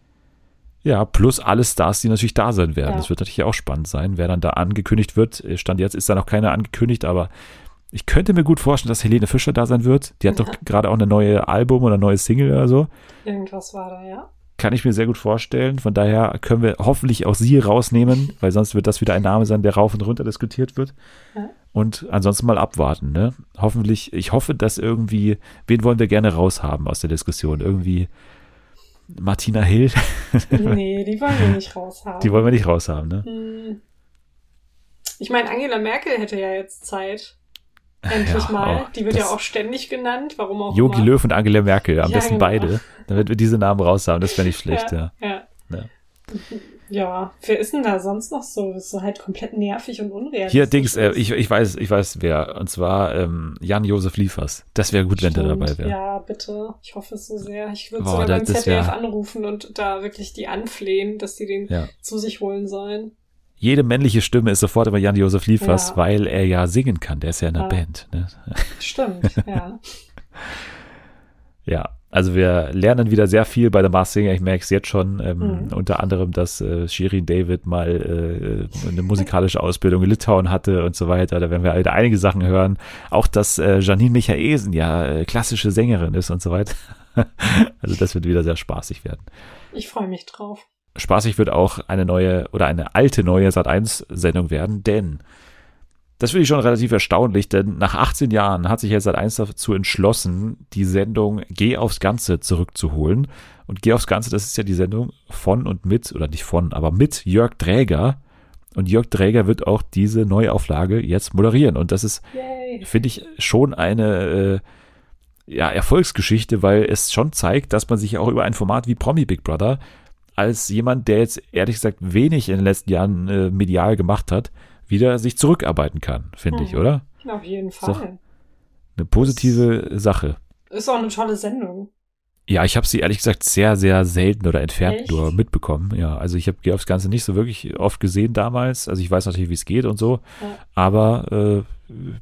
Ja, plus alle Stars, die natürlich da sein werden. Ja. Das wird natürlich auch spannend sein, wer dann da angekündigt wird. Stand jetzt ist da noch keiner angekündigt, aber ich könnte mir gut vorstellen, dass Helene Fischer da sein wird. Die hat doch gerade auch eine neue Album oder eine neue Single oder so. Irgendwas war da, ja. Kann ich mir sehr gut vorstellen. Von daher können wir hoffentlich auch sie rausnehmen, weil sonst wird das wieder ein Name sein, der rauf und runter diskutiert wird. Ja. Und ansonsten mal abwarten, ne? Hoffentlich, ich hoffe, dass irgendwie, wen wollen wir gerne raushaben aus der Diskussion? Irgendwie Martina Hill. [laughs] nee, die wollen wir nicht raushaben. Die wollen wir nicht raushaben, ne? Hm. Ich meine, Angela Merkel hätte ja jetzt Zeit. Endlich Ja, mal. Die wird ja auch ständig genannt, warum auch Yogi immer. Löw und Angela Merkel, am Ja, besten genau. beide, damit wir diese Namen raushaben. Das wäre nicht schlecht, ja. Ja. Ja. Ja, wer ist denn da sonst noch so? Das ist so halt komplett nervig und unrealistisch. Hier, Dings, äh, ich, ich weiß, ich weiß wer. Und zwar ähm, Jan-Josef Liefers. Das wäre gut, wenn der Stimmt. dabei wäre. Ja, bitte. Ich hoffe es so sehr. Ich würde sogar da- beim ZDF wär- anrufen und da wirklich die anflehen, dass die den Ja. zu sich holen sollen. Jede männliche Stimme ist sofort immer Jan-Josef Liefers, Ja. weil er ja singen kann. Der ist ja in einer Ja. Band. Ne? Stimmt, [laughs] ja. Ja, also wir lernen wieder sehr viel bei der Mars Singer. Ich merke es jetzt schon. Ähm, Mhm. Unter anderem, dass äh, Shirin David mal äh, eine musikalische Ausbildung in Litauen hatte und so weiter. Da werden wir wieder einige Sachen hören. Auch, dass äh, Janine Michaelsen ja äh, klassische Sängerin ist und so weiter. [laughs] also das wird wieder sehr spaßig werden. Ich freue mich drauf. Spaßig wird auch eine neue oder eine alte neue Sat1-Sendung werden, denn das finde ich schon relativ erstaunlich, denn nach 18 Jahren hat sich jetzt Sat1 dazu entschlossen, die Sendung Geh aufs Ganze zurückzuholen. Und Geh aufs Ganze, das ist ja die Sendung von und mit, oder nicht von, aber mit Jörg Dräger. Und Jörg Dräger wird auch diese Neuauflage jetzt moderieren. Und das ist finde ich schon eine äh, ja, Erfolgsgeschichte, weil es schon zeigt, dass man sich auch über ein Format wie Promi Big Brother als jemand, der jetzt ehrlich gesagt wenig in den letzten Jahren äh, medial gemacht hat, wieder sich zurückarbeiten kann, finde ich, Mhm. oder? Auf jeden So. Fall. Eine positive Sache. Ist auch eine tolle Sendung. Ja, ich habe sie ehrlich gesagt sehr, sehr selten oder entfernt Echt? nur mitbekommen. Ja, also ich habe das Ganze nicht so wirklich oft gesehen damals. Also ich weiß natürlich, wie es geht und so. Ja. Aber äh,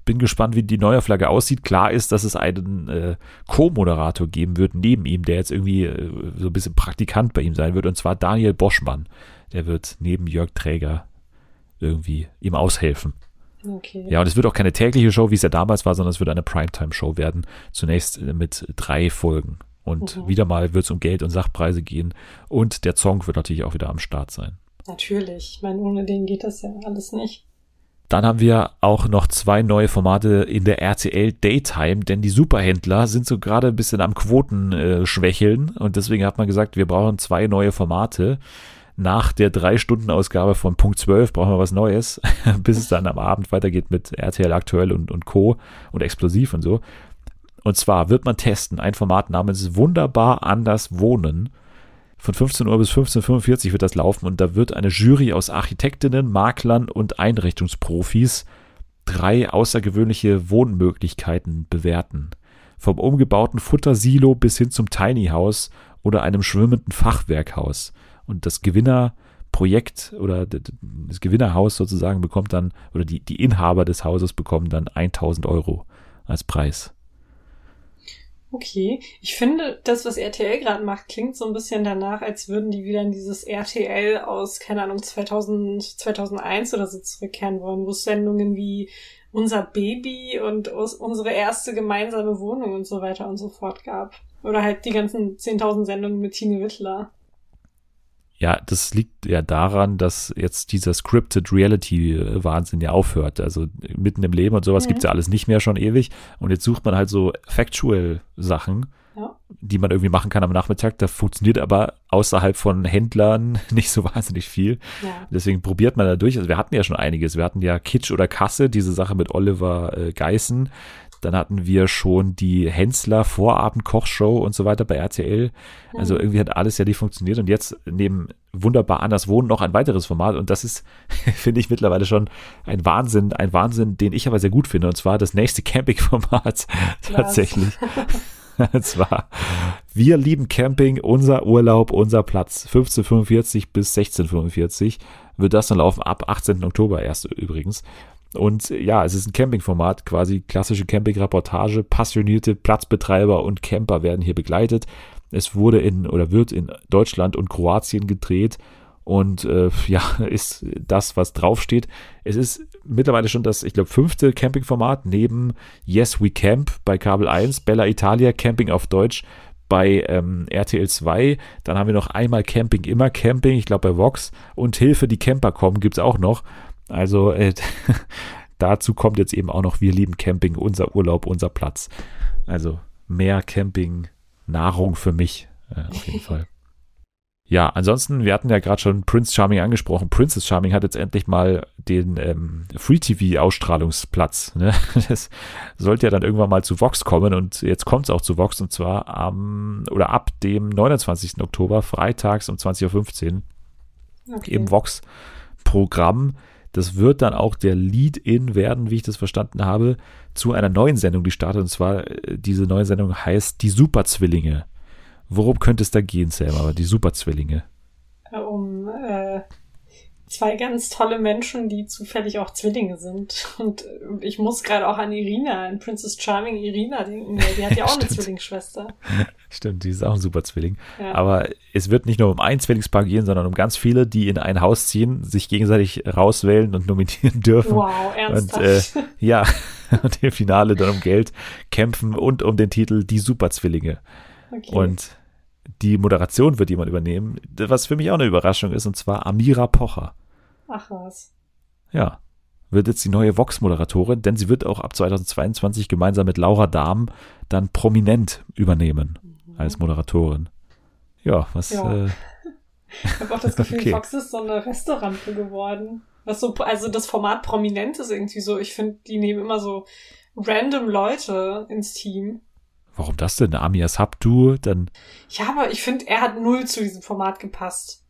bin gespannt, wie die Neuauflage aussieht. Klar ist, dass es einen äh, Co-Moderator geben wird neben ihm, der jetzt irgendwie äh, so ein bisschen Praktikant bei ihm sein wird. Und zwar Daniel Boschmann. Der wird neben Jörg Träger irgendwie ihm aushelfen. Okay. Ja, und es wird auch keine tägliche Show, wie es ja damals war, sondern es wird eine Primetime-Show werden. Zunächst mit drei Folgen. Und Mhm. wieder mal wird es um Geld und Sachpreise gehen. Und der Song wird natürlich auch wieder am Start sein. Natürlich. Ich meine, ohne den geht das ja alles nicht. Dann haben wir auch noch zwei neue Formate in der RTL Daytime, denn die Superhändler sind so gerade ein bisschen am Quoten äh, schwächeln und deswegen hat man gesagt, wir brauchen zwei neue Formate. Nach der Drei-Stunden-Ausgabe von Punkt 12 brauchen wir was Neues, [laughs] bis es dann am Abend weitergeht mit RTL Aktuell und, und Co. und Explosiv und so. Und zwar wird man testen ein Format namens Wunderbar anders wohnen. Von 15 Uhr bis 15.45 Uhr wird das laufen und da wird eine Jury aus Architektinnen, Maklern und Einrichtungsprofis drei außergewöhnliche Wohnmöglichkeiten bewerten. Vom umgebauten Futtersilo bis hin zum Tiny House oder einem schwimmenden Fachwerkhaus. Und das Gewinnerprojekt oder das Gewinnerhaus sozusagen bekommt dann, oder die, die Inhaber des Hauses bekommen dann 1000 Euro als Preis. Okay. Ich finde, das, was RTL gerade macht, klingt so ein bisschen danach, als würden die wieder in dieses RTL aus, keine Ahnung, 2000, 2001 oder so zurückkehren wollen, wo es Sendungen wie Unser Baby und unsere erste gemeinsame Wohnung und so weiter und so fort gab. Oder halt die ganzen 10.000 Sendungen mit Tine Wittler. Ja, das liegt ja daran, dass jetzt dieser Scripted Reality äh, ja aufhört. Also mitten im Leben und sowas Mhm. gibt's ja alles nicht mehr schon ewig. Und jetzt sucht man halt so Factual Sachen, Ja. die man irgendwie machen kann am Nachmittag. Da funktioniert aber außerhalb von Händlern [laughs] nicht so wahnsinnig viel. Ja. Deswegen probiert man da durch. Also wir hatten ja schon einiges. Wir hatten ja Kitsch oder Kasse, diese Sache mit Oliver äh, Geißen. Dann hatten wir schon die Hensler Vorabend-Kochshow und so weiter bei RTL. Also Mhm. irgendwie hat alles ja nicht funktioniert. Und jetzt neben Wunderbar anders wohnen noch ein weiteres Format. Und das ist, [laughs] finde ich mittlerweile schon ein Wahnsinn, ein Wahnsinn, den ich aber sehr gut finde. Und zwar das nächste Camping-Format [laughs] tatsächlich. [laughs] Und zwar, wir lieben Camping, unser Urlaub, unser Platz. 1545 bis 1645 wird das dann laufen, ab 18. Oktober erst übrigens. Und ja, es ist ein Campingformat, quasi klassische Campingreportage. Passionierte Platzbetreiber und Camper werden hier begleitet. Es wurde in oder wird in Deutschland und Kroatien gedreht und äh, [laughs] ja, ist das, was draufsteht. Es ist mittlerweile schon das, ich glaube, fünfte Campingformat neben Yes We Camp bei Kabel 1, Bella Italia, Camping auf Deutsch bei ähm, RTL 2. Dann haben wir noch einmal Camping, immer Camping, ich glaube bei Vox. Und Hilfe, die Camper kommen, gibt's auch noch. Also äh, [laughs] dazu kommt jetzt eben auch noch Wir lieben Camping, unser Urlaub, unser Platz. Also mehr Camping, Nahrung für mich, äh, auf jeden [laughs] Fall. Ja, ansonsten, wir hatten ja gerade schon Prince Charming angesprochen. Princess Charming hat jetzt endlich mal den ähm, Free-TV-Ausstrahlungsplatz. Ne? [laughs] Das sollte ja dann irgendwann mal zu Vox kommen und jetzt kommt es auch zu Vox und zwar am oder ab dem 29. Oktober, freitags um 20.15 Uhr okay. im Vox-Programm. Das wird dann auch der Lead-In werden, wie ich das verstanden habe, zu einer neuen Sendung, die startet. Und zwar, äh, diese neue Sendung heißt Die Superzwillinge. Worum könnte es da gehen, Sam, aber die Superzwillinge? Um äh, zwei ganz tolle Menschen, die zufällig auch Zwillinge sind. Und ich muss gerade auch an Irina, an Princess Charming Irina denken. Die hat ja auch eine [laughs] Zwillingsschwester. [laughs] Stimmt, die ist auch ein Superzwilling. Ja. Aber es wird nicht nur um ein Zwillingspaar gehen, sondern um ganz viele, die in ein Haus ziehen, sich gegenseitig rauswählen und nominieren [laughs] dürfen. Wow, ernsthaft? Und äh, ja, und im Finale dann um Geld kämpfen und um den Titel Die Superzwillinge. Okay. Und die Moderation wird jemand übernehmen, was für mich auch eine Überraschung ist, und zwar Amira Pocher. Ach was. Ja, wird jetzt die neue Vox-Moderatorin, denn sie wird auch ab 2022 gemeinsam mit Laura Dahm dann prominent übernehmen mhm. als Moderatorin. Ja, was. Ja. Äh, ich habe auch das [laughs] Gefühl, okay. Fox ist so eine Restaurante geworden. Was so, also das Format prominent ist irgendwie so. Ich finde, die nehmen immer so random Leute ins Team. Warum das denn? Amias Habdu, dann. Ja, aber ich finde, er hat null zu diesem Format gepasst.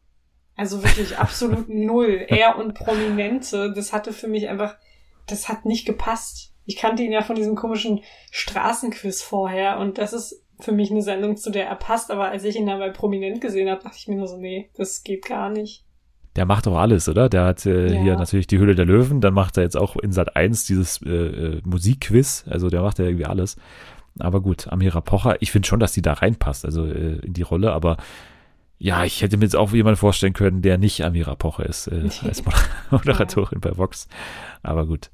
Also wirklich absolut [laughs] null. Er und Prominente, das hatte für mich einfach, das hat nicht gepasst. Ich kannte ihn ja von diesem komischen Straßenquiz vorher und das ist für mich eine Sendung, zu der er passt, aber als ich ihn dann bei Prominent gesehen habe, dachte ich mir nur so, nee, das geht gar nicht. Der macht doch alles, oder? Der hat äh, ja. hier natürlich die Hülle der Löwen, dann macht er jetzt auch in Sat 1 dieses äh, äh, Musikquiz, also der macht ja irgendwie alles. Aber gut, Amira Pocher, ich finde schon, dass die da reinpasst, also äh, in die Rolle, aber ja, ich hätte mir jetzt auch jemanden vorstellen können, der nicht Amira Pocher ist, äh, [laughs] als Moderatorin bei Vox. Aber gut.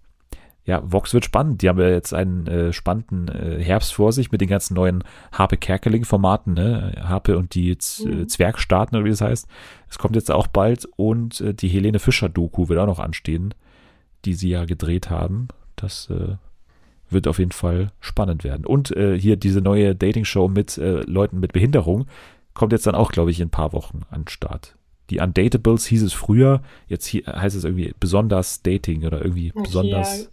Ja, Vox wird spannend. Die haben ja jetzt einen äh, spannenden äh, Herbst vor sich mit den ganzen neuen Harpe Kerkeling-Formaten, ne? Harpe und die Z äh, mhm. Zwergstaaten oder wie das heißt. Es kommt jetzt auch bald und äh, die Helene Fischer-Doku wird auch noch anstehen, die sie ja gedreht haben. Das äh, wird auf jeden Fall spannend werden. Und äh, hier diese neue Dating-Show mit äh, Leuten mit Behinderung kommt jetzt dann auch, glaube ich, in ein paar Wochen an den Start. Die Undatables hieß es früher, jetzt hier heißt es irgendwie besonders Dating oder irgendwie okay, besonders. Ja.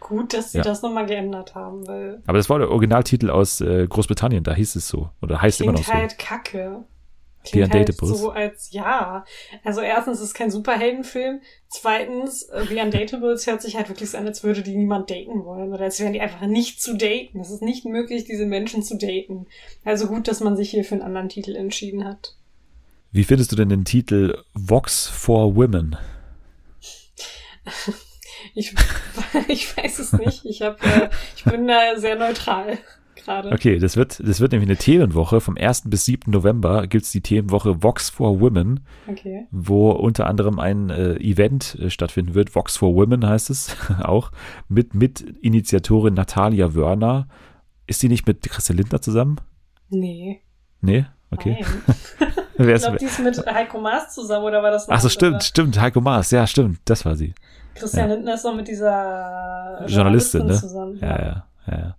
Gut, dass sie ja. das nochmal geändert haben, weil. Aber das war der Originaltitel aus äh, Großbritannien, da hieß es so. Oder heißt immer noch so. halt kacke. Klingt halt so als, ja. Also erstens ist es kein Superheldenfilm. Zweitens, äh, The Undatables hört sich halt wirklich so an, als würde die niemand daten wollen. Oder als wären die einfach nicht zu daten. Es ist nicht möglich, diese Menschen zu daten. Also gut, dass man sich hier für einen anderen Titel entschieden hat. Wie findest du denn den Titel Vox for Women? [laughs] ich, [laughs] ich weiß es nicht. Ich, hab, äh, ich bin da sehr neutral gerade. Okay, das wird, das wird nämlich eine Themenwoche. Vom 1. bis 7. November gibt es die Themenwoche Vox for Women, okay. wo unter anderem ein äh, Event äh, stattfinden wird. Vox for Women heißt es [laughs] auch, mit, mit Initiatorin Natalia Wörner. Ist die nicht mit Christian Lindner zusammen? Nee. Nee? Okay. [laughs] Wer ich glaube, die ist mit Heiko Maas zusammen, oder war das Ach so, stimmt, stimmt, Heiko Maas, ja, stimmt, das war sie. Christian ja. Lindner ist noch mit dieser Journalistin, Journalistin ne? zusammen. Ja, ja, ja. ja.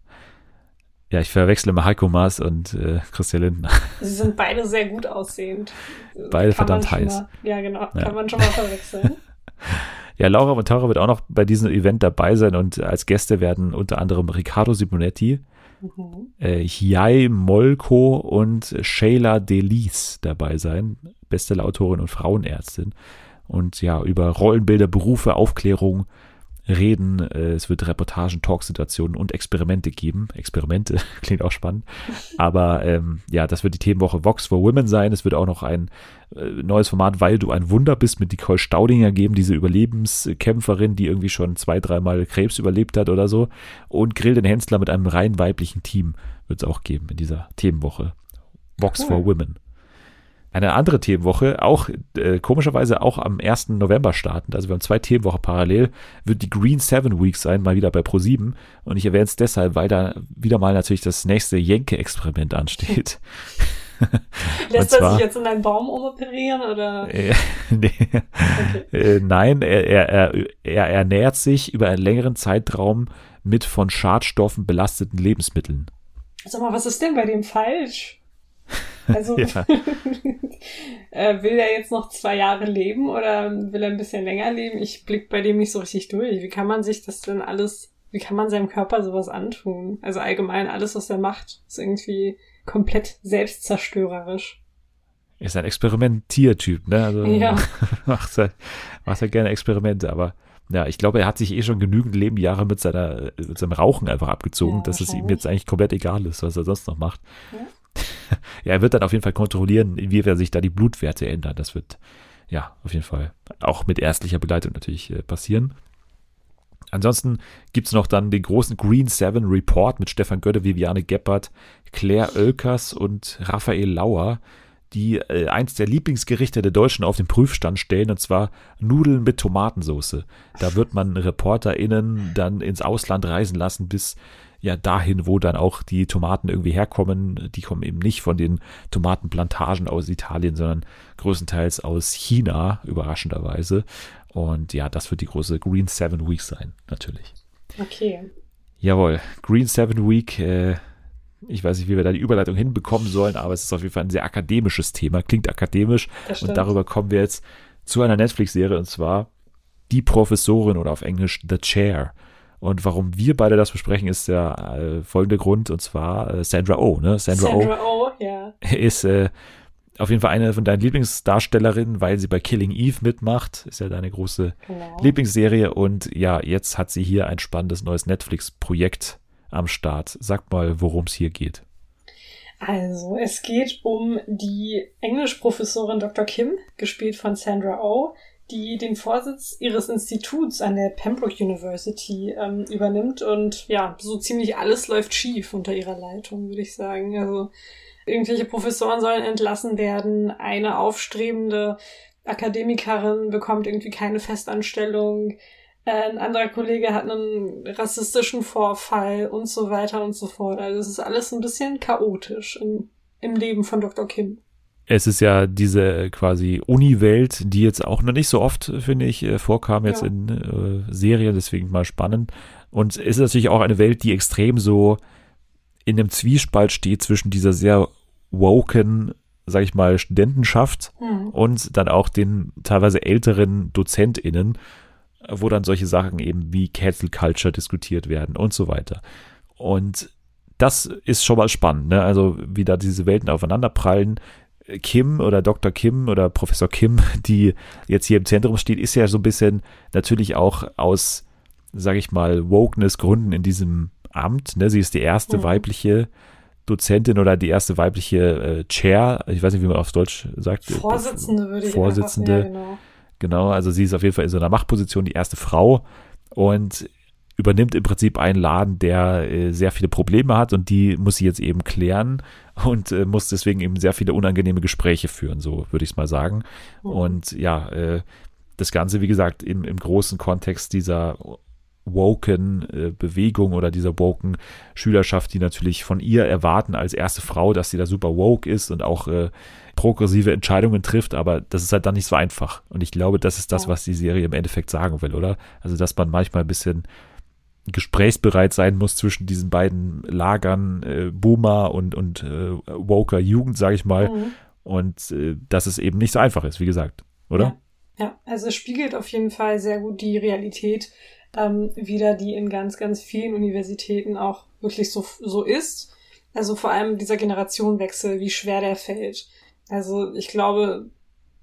Ja, ich verwechsle immer Heiko Maas und äh, Christian Lindner. Sie sind beide sehr gut aussehend. [laughs] Beide kann verdammt heiß. Mal, ja, genau. Ja. Kann man schon mal verwechseln. [laughs] ja, Laura Montaro wird auch noch bei diesem Event dabei sein und als Gäste werden unter anderem Riccardo Simonetti, mhm. äh, Molko und Sheila Delis dabei sein. Bestsellerautorin und Frauenärztin. Und ja, über Rollenbilder, Berufe, Aufklärung, reden. Äh, es wird Reportagen, Talksituationen und Experimente geben. Experimente [laughs] klingt auch spannend. Aber ähm, ja, das wird die Themenwoche Vox for Women sein. Es wird auch noch ein äh, neues Format, weil du ein Wunder bist, mit Nicole Staudinger geben, diese Überlebenskämpferin, die irgendwie schon zwei, dreimal Krebs überlebt hat oder so. Und Grill den Hensler mit einem rein weiblichen Team wird es auch geben in dieser Themenwoche. Vox cool. for Women eine andere Themenwoche, auch äh, komischerweise auch am 1. November startend. Also wir haben zwei Themenwochen parallel, wird die Green Seven Week sein, mal wieder bei Pro7. Und ich erwähne es deshalb, weil da wieder mal natürlich das nächste Jenke-Experiment ansteht. [laughs] Lässt zwar, er sich jetzt in einen Baum umoperieren oder? Äh, [laughs] nee. okay. äh, nein, er, er, er, er ernährt sich über einen längeren Zeitraum mit von Schadstoffen belasteten Lebensmitteln. Sag mal, was ist denn bei dem falsch? Also ja. [laughs] äh, will er jetzt noch zwei Jahre leben oder will er ein bisschen länger leben? Ich blick bei dem nicht so richtig durch. Wie kann man sich das denn alles, wie kann man seinem Körper sowas antun? Also allgemein alles, was er macht, ist irgendwie komplett selbstzerstörerisch. Ist ein Experimentiertyp, ne? Also ja. [laughs] macht, er, macht er gerne Experimente, aber ja, ich glaube, er hat sich eh schon genügend Lebenjahre mit, seiner, mit seinem Rauchen einfach abgezogen, ja, dass es ihm jetzt eigentlich komplett egal ist, was er sonst noch macht. Ja. [laughs] ja, er wird dann auf jeden Fall kontrollieren, wie er sich da die Blutwerte ändern. Das wird ja auf jeden Fall auch mit ärztlicher Begleitung natürlich äh, passieren. Ansonsten gibt es noch dann den großen Green Seven Report mit Stefan Götte, Viviane Geppert, Claire Oelkers und Raphael Lauer die äh, eins der Lieblingsgerichte der Deutschen auf den Prüfstand stellen, und zwar Nudeln mit Tomatensauce. Da wird man ReporterInnen dann ins Ausland reisen lassen, bis ja dahin, wo dann auch die Tomaten irgendwie herkommen. Die kommen eben nicht von den Tomatenplantagen aus Italien, sondern größtenteils aus China, überraschenderweise. Und ja, das wird die große Green Seven Week sein, natürlich. Okay. Jawohl, Green Seven Week, äh, ich weiß nicht, wie wir da die Überleitung hinbekommen sollen, aber es ist auf jeden Fall ein sehr akademisches Thema, klingt akademisch. Und darüber kommen wir jetzt zu einer Netflix-Serie und zwar Die Professorin oder auf Englisch The Chair. Und warum wir beide das besprechen, ist der äh, folgende Grund, und zwar äh, Sandra Oh. Ne? Sandra, Sandra Oh, oh ja. ist äh, auf jeden Fall eine von deinen Lieblingsdarstellerinnen, weil sie bei Killing Eve mitmacht. Ist ja deine große genau. Lieblingsserie. Und ja, jetzt hat sie hier ein spannendes neues Netflix-Projekt am Start. Sag mal, worum es hier geht. Also, es geht um die Englischprofessorin Dr. Kim, gespielt von Sandra Oh, die den Vorsitz ihres Instituts an der Pembroke University ähm, übernimmt und ja, so ziemlich alles läuft schief unter ihrer Leitung, würde ich sagen. Also irgendwelche Professoren sollen entlassen werden, eine aufstrebende Akademikerin bekommt irgendwie keine Festanstellung, ein anderer Kollege hat einen rassistischen Vorfall und so weiter und so fort. Also es ist alles ein bisschen chaotisch im, im Leben von Dr. Kim. Es ist ja diese quasi Uni-Welt, die jetzt auch noch nicht so oft, finde ich, äh, vorkam jetzt ja. in äh, Serien, deswegen mal spannend. Und es ist natürlich auch eine Welt, die extrem so in einem Zwiespalt steht zwischen dieser sehr woken, sag ich mal, Studentenschaft mhm. und dann auch den teilweise älteren DozentInnen wo dann solche Sachen eben wie Cancel Culture diskutiert werden und so weiter. Und das ist schon mal spannend, ne? Also wie da diese Welten aufeinanderprallen. Kim oder Dr. Kim oder Professor Kim, [laughs] die jetzt hier im Zentrum steht, ist ja so ein bisschen natürlich auch aus, sag ich mal, Wokeness-Gründen in diesem Amt. Ne? Sie ist die erste mhm. weibliche Dozentin oder die erste weibliche äh, Chair, ich weiß nicht, wie man auf Deutsch sagt. Vorsitzende würde ich Vorsitzende. Ja, genau. Genau, also sie ist auf jeden Fall in so einer Machtposition die erste Frau und übernimmt im Prinzip einen Laden, der äh, sehr viele Probleme hat und die muss sie jetzt eben klären und äh, muss deswegen eben sehr viele unangenehme Gespräche führen, so würde ich es mal sagen. Mhm. Und ja, äh, das Ganze, wie gesagt, im, im großen Kontext dieser woken äh, Bewegung oder dieser woken Schülerschaft, die natürlich von ihr erwarten als erste Frau, dass sie da super woke ist und auch äh, progressive Entscheidungen trifft, aber das ist halt dann nicht so einfach. Und ich glaube, das ist das, was die Serie im Endeffekt sagen will, oder? Also, dass man manchmal ein bisschen gesprächsbereit sein muss zwischen diesen beiden Lagern, äh, Boomer und, und äh, Woker Jugend, sage ich mal. Mhm. Und äh, dass es eben nicht so einfach ist, wie gesagt, oder? Ja. ja, also es spiegelt auf jeden Fall sehr gut die Realität ähm, wieder, die in ganz, ganz vielen Universitäten auch wirklich so, so ist. Also vor allem dieser Generationenwechsel, wie schwer der fällt. Also ich glaube,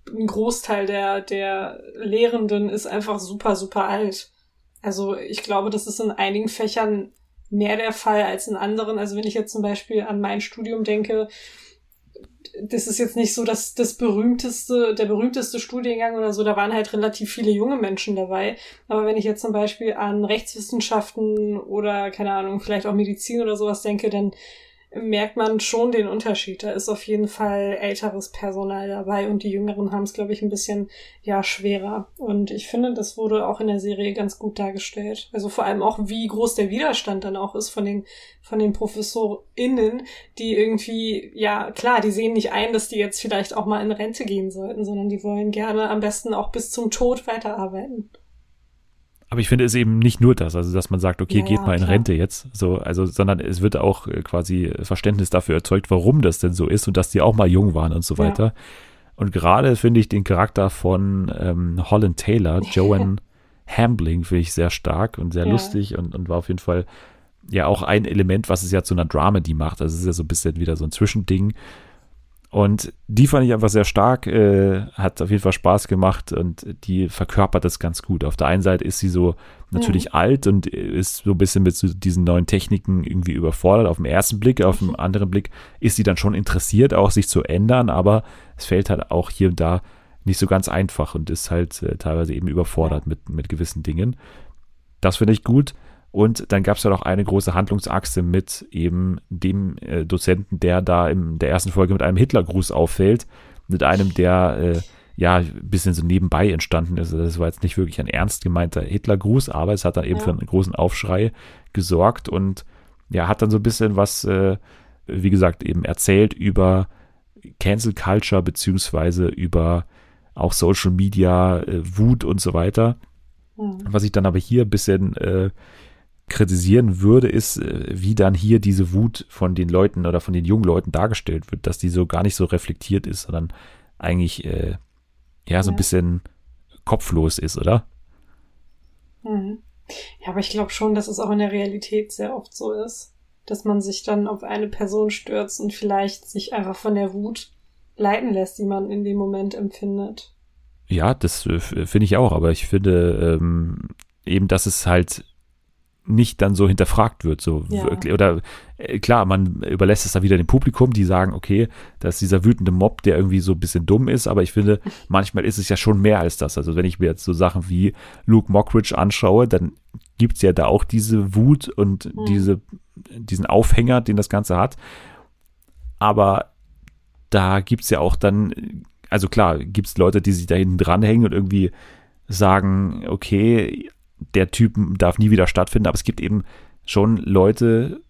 ein Großteil der, der Lehrenden ist einfach super, super alt. Also ich glaube, das ist in einigen Fächern mehr der Fall als in anderen. Also wenn ich jetzt zum Beispiel an mein Studium denke, das ist jetzt nicht so dass das berühmteste, der berühmteste Studiengang oder so, da waren halt relativ viele junge Menschen dabei. Aber wenn ich jetzt zum Beispiel an Rechtswissenschaften oder, keine Ahnung, vielleicht auch Medizin oder sowas denke, dann merkt man schon den Unterschied. Da ist auf jeden Fall älteres Personal dabei und die Jüngeren haben es, glaube ich, ein bisschen ja schwerer. Und ich finde, das wurde auch in der Serie ganz gut dargestellt. Also vor allem auch, wie groß der Widerstand dann auch ist von den von den ProfessorInnen, die irgendwie, ja klar, die sehen nicht ein, dass die jetzt vielleicht auch mal in Rente gehen sollten, sondern die wollen gerne am besten auch bis zum Tod weiterarbeiten. Aber ich finde es eben nicht nur das, also dass man sagt, okay, Ja, geht ja, mal in klar. Rente jetzt, so, also, sondern es wird auch äh, quasi Verständnis dafür erzeugt, warum das denn so ist und dass die auch mal jung waren und so Ja. weiter. Und gerade finde ich den Charakter von ähm, Holland Taylor, [laughs] Joanne Hambling, finde ich sehr stark und sehr Ja. lustig und, und war auf jeden Fall ja auch ein Element, was es ja zu einer Dramedy macht. Also es ist ja so ein bisschen wieder so ein Zwischending. Und die fand ich einfach sehr stark, äh, hat auf jeden Fall Spaß gemacht und die verkörpert das ganz gut. Auf der einen Seite ist sie so natürlich alt und ist so ein bisschen mit so diesen neuen Techniken irgendwie überfordert auf den ersten Blick. Auf den anderen Blick ist sie dann schon interessiert, auch sich zu ändern, aber es fällt halt auch hier und da nicht so ganz einfach und ist halt äh, teilweise eben überfordert mit, mit gewissen Dingen. Das finde ich gut. Und dann gab es ja noch eine große Handlungsachse mit eben dem äh, Dozenten, der da in der ersten Folge mit einem Hitlergruß auffällt, mit einem, der äh, ja ein bisschen so nebenbei entstanden ist. Also Das war jetzt nicht wirklich ein ernst gemeinter Hitlergruß, aber es hat dann eben Ja. für einen großen Aufschrei gesorgt und ja, hat dann so ein bisschen was, äh, wie gesagt, eben erzählt über Cancel Culture beziehungsweise über auch Social Media, äh, Wut und so weiter. Hm. Was ich dann aber hier ein bisschen äh, kritisieren würde, ist, äh, wie dann hier diese Wut von den Leuten oder von den jungen Leuten dargestellt wird, dass die so gar nicht so reflektiert ist, sondern eigentlich äh, ja so ein Ja. bisschen kopflos ist, oder? Mhm. Ja, aber ich glaube schon, dass es auch in der Realität sehr oft so ist, dass man sich dann auf eine Person stürzt und vielleicht sich einfach von der Wut leiten lässt, die man in dem Moment empfindet. Ja, das äh, finde ich auch, aber ich finde ähm, eben, dass es halt nicht dann so hinterfragt wird, so Ja. wirklich, oder äh, klar, man überlässt es dann wieder dem Publikum, die sagen, okay, das ist dieser wütende Mob, der irgendwie so ein bisschen dumm ist, aber ich finde, manchmal ist es ja schon mehr als das. Also wenn ich mir jetzt so Sachen wie Luke Mockridge anschaue, dann gibt's ja da auch diese Wut und Mhm. diese, diesen Aufhänger, den das Ganze hat. Aber da gibt's ja auch dann, also klar, gibt's Leute, die sich da hinten dranhängen und irgendwie sagen, okay, der Typ darf nie wieder stattfinden, aber es gibt eben schon Leute,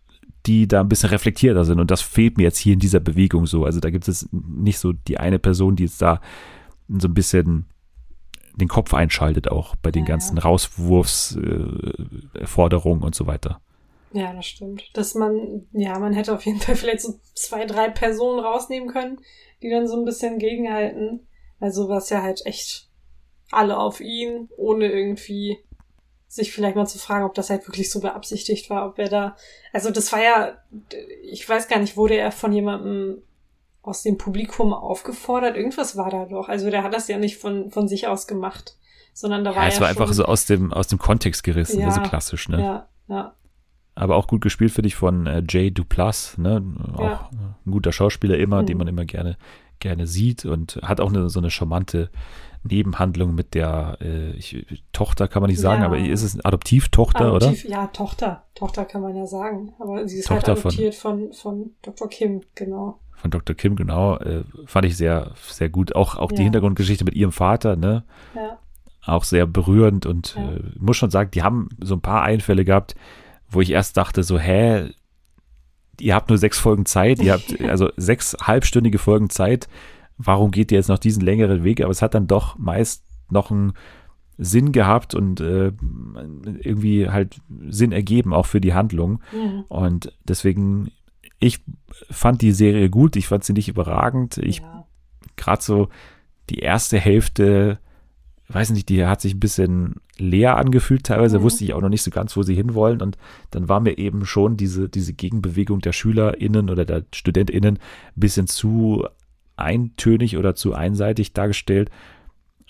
die da ein bisschen reflektierter sind und das fehlt mir jetzt hier in dieser Bewegung so. Also da gibt es nicht so die eine Person, die jetzt da so ein bisschen den Kopf einschaltet auch bei den Ja, ganzen Rauswurfsforderungen äh, und so weiter. Ja, das stimmt. Dass man, ja, man hätte auf jeden Fall vielleicht so zwei, drei Personen rausnehmen können, die dann so ein bisschen gegenhalten. Weil sowas ja halt echt alle auf ihn, ohne irgendwie sich vielleicht mal zu fragen, ob das halt wirklich so beabsichtigt war, ob er da, also das war ja, ich weiß gar nicht, wurde er von jemandem aus dem Publikum aufgefordert? Irgendwas war da doch. Also der hat das ja nicht von, von sich aus gemacht, sondern da war Ja, ja es war schon, einfach so aus dem, aus dem Kontext gerissen, Ja, also klassisch, ne? Ja, ja. Aber auch gut gespielt finde ich von äh, Jay Duplass, ne? Auch Ja. ein guter Schauspieler immer, den Mhm. man immer gerne, gerne sieht und hat auch eine, so eine charmante Nebenhandlung mit der äh, ich, Tochter, kann man nicht sagen, Ja. aber ist es Adoptivtochter, oder? Adoptiv, Ja, Tochter. Tochter kann man ja sagen. Aber sie ist Tochter halt von- adoptiert von, von, Dr. Kim, genau. Von Dr. Kim, genau. Äh, fand ich sehr, sehr gut. Auch, auch die Ja. Hintergrundgeschichte mit ihrem Vater, ne? Ja. Auch sehr berührend und äh, muss schon sagen, die haben so ein paar Einfälle gehabt, wo ich erst dachte, so, hä, ihr habt nur sechs Folgen Zeit, ihr habt [laughs] also sechs halbstündige Folgen Zeit, warum geht ihr jetzt noch diesen längeren Weg? Aber es hat dann doch meist noch einen Sinn gehabt und äh, irgendwie halt Sinn ergeben, auch für die Handlung. Mhm. Und deswegen, ich fand die Serie gut, ich fand sie nicht überragend. Ich ja. gerade so die erste Hälfte, weiß nicht, die hat sich ein bisschen leer angefühlt. Teilweise Mhm. wusste ich auch noch nicht so ganz, wo sie hinwollen. Und dann war mir eben schon diese, diese Gegenbewegung der SchülerInnen oder der StudentInnen ein bisschen zu eintönig oder zu einseitig dargestellt.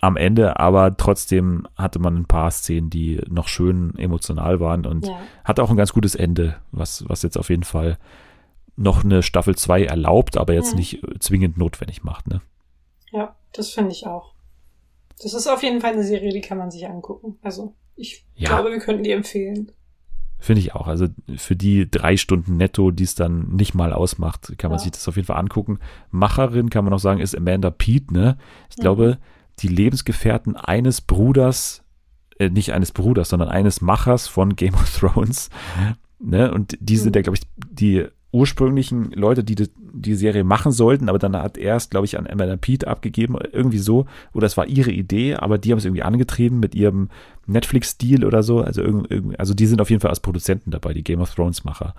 Am Ende aber trotzdem hatte man ein paar Szenen, die noch schön emotional waren und ja. hat auch ein ganz gutes Ende, was, was jetzt auf jeden Fall noch eine Staffel 2 erlaubt, aber jetzt Mhm. nicht zwingend notwendig macht. Ne? Ja, das finde ich auch. Das ist auf jeden Fall eine Serie, die kann man sich angucken. Also, ich Ja. glaube, wir könnten die empfehlen. Finde ich auch. Also für die drei Stunden netto, die es dann nicht mal ausmacht, kann man Ja. sich das auf jeden Fall angucken. Macherin kann man auch sagen, ist Amanda Pete, ne? Ich glaube, die Lebensgefährten eines Bruders, äh, nicht eines Bruders, sondern eines Machers von Game of Thrones, ne? Und die sind Mhm. ja, glaube ich, die ursprünglichen Leute, die die, die Serie machen sollten, aber dann hat er es, glaube ich, an Emma Pete abgegeben, irgendwie so. Oder es war ihre Idee, aber die haben es irgendwie angetrieben mit ihrem Netflix-Stil oder so. Also, also die sind auf jeden Fall als Produzenten dabei, die Game of Thrones-Macher.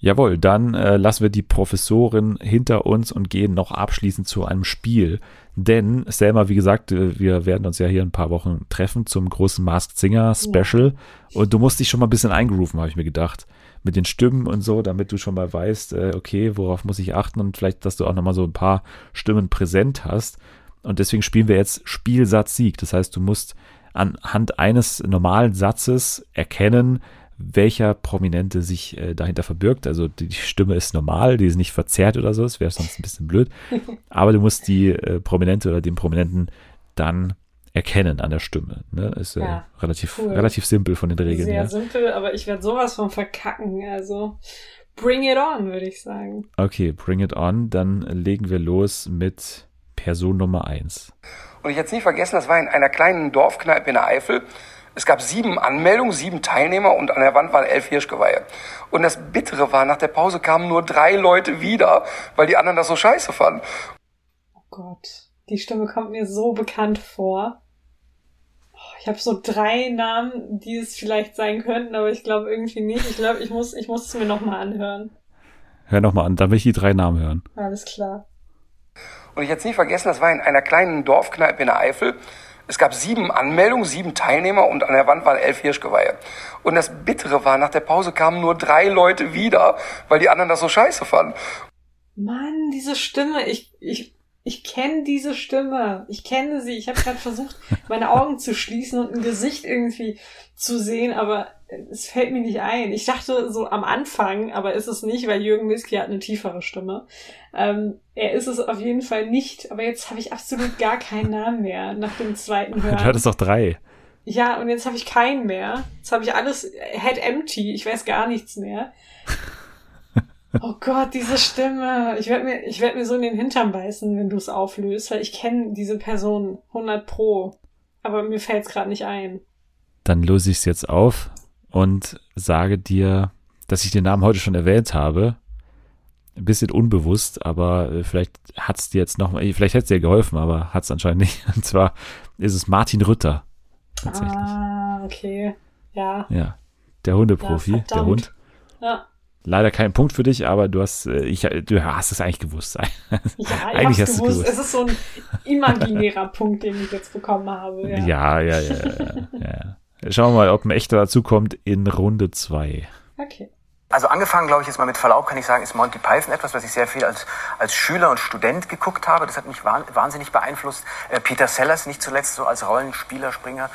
Jawohl, dann äh, lassen wir die Professorin hinter uns und gehen noch abschließend zu einem Spiel. Denn, Selma, wie gesagt, äh, wir werden uns ja hier ein paar Wochen treffen zum großen Masked Singer Special. Ja. Und du musst dich schon mal ein bisschen eingerufen, habe ich mir gedacht mit den Stimmen und so, damit du schon mal weißt, äh, okay, worauf muss ich achten und vielleicht, dass du auch nochmal so ein paar Stimmen präsent hast. Und deswegen spielen wir jetzt Spielsatz Sieg. Das heißt, du musst anhand eines normalen Satzes erkennen, welcher Prominente sich äh, dahinter verbirgt. Also die, die, Stimme ist normal, die ist nicht verzerrt oder so, das wäre sonst ein bisschen blöd. [laughs] Aber du musst die äh, Prominente oder den Prominenten dann erkennen an der Stimme. Ne? Ist ja, äh, relativ, cool. relativ simpel von den Regeln Sehr her. simpel, aber ich werde sowas von verkacken. Also bring it on, würde ich sagen. Okay, bring it on. Dann legen wir los mit Person Nummer eins. Und ich jetzt nie vergessen, das war in einer kleinen Dorfkneipe in der Eifel. Es gab sieben Anmeldungen, sieben Teilnehmer und an der Wand waren elf Hirschgeweihe. Und das Bittere war, nach der Pause kamen nur drei Leute wieder, weil die anderen das so scheiße fanden. Oh Gott, die Stimme kommt mir so bekannt vor. Ich habe so drei Namen, die es vielleicht sein könnten, aber ich glaube irgendwie nicht. Ich glaube, ich muss, ich muss es mir nochmal anhören. Hör nochmal an, da will ich die drei Namen hören. Alles klar. Und ich jetzt nie vergessen, das war in einer kleinen Dorfkneipe in der Eifel. Es gab sieben Anmeldungen, sieben Teilnehmer und an der Wand waren elf Hirschgeweihe. Und das Bittere war, nach der Pause kamen nur drei Leute wieder, weil die anderen das so scheiße fanden. Mann, diese Stimme, ich, ich, ich kenne diese Stimme. Ich kenne sie. Ich habe gerade versucht, meine Augen zu schließen und ein Gesicht irgendwie zu sehen, aber es fällt mir nicht ein. Ich dachte so am Anfang, aber ist es nicht, weil Jürgen Miski hat eine tiefere Stimme. Ähm, er ist es auf jeden Fall nicht, aber jetzt habe ich absolut gar keinen Namen mehr nach dem zweiten Hören. Du hattest doch drei. Ja, und jetzt habe ich keinen mehr. Jetzt habe ich alles head empty. Ich weiß gar nichts mehr. Oh Gott, diese Stimme. Ich werde mir, ich werd mir so in den Hintern beißen, wenn du es auflöst, weil ich kenne diese Person 100 pro. Aber mir fällt es gerade nicht ein. Dann löse ich es jetzt auf und sage dir, dass ich den Namen heute schon erwähnt habe. Ein bisschen unbewusst, aber äh, vielleicht hat es dir jetzt noch, vielleicht hätte es dir geholfen, aber hat es anscheinend nicht. [laughs] Und zwar ist es Martin Rütter. Tatsächlich. Ah, okay. Ja. Ja. Der Hundeprofi, ja, der Hund. Ja. Leider kein Punkt für dich, aber du hast, äh, ich, du hast es eigentlich gewusst. [laughs] Ja, eigentlich hast du gewusst. gewusst. Es ist so ein imaginärer [laughs] Punkt, den ich jetzt bekommen habe. Ja, ja, ja. ja, ja, ja. Schauen wir mal, ob ein echter dazukommt in Runde zwei. Okay. Also angefangen, glaube ich, jetzt mal mit Verlaub kann ich sagen, ist Monty Python etwas, was ich sehr viel als, als Schüler und Student geguckt habe. Das hat mich wahnsinnig beeinflusst. Äh, Peter Sellers nicht zuletzt so als Rollenspieler, Springer.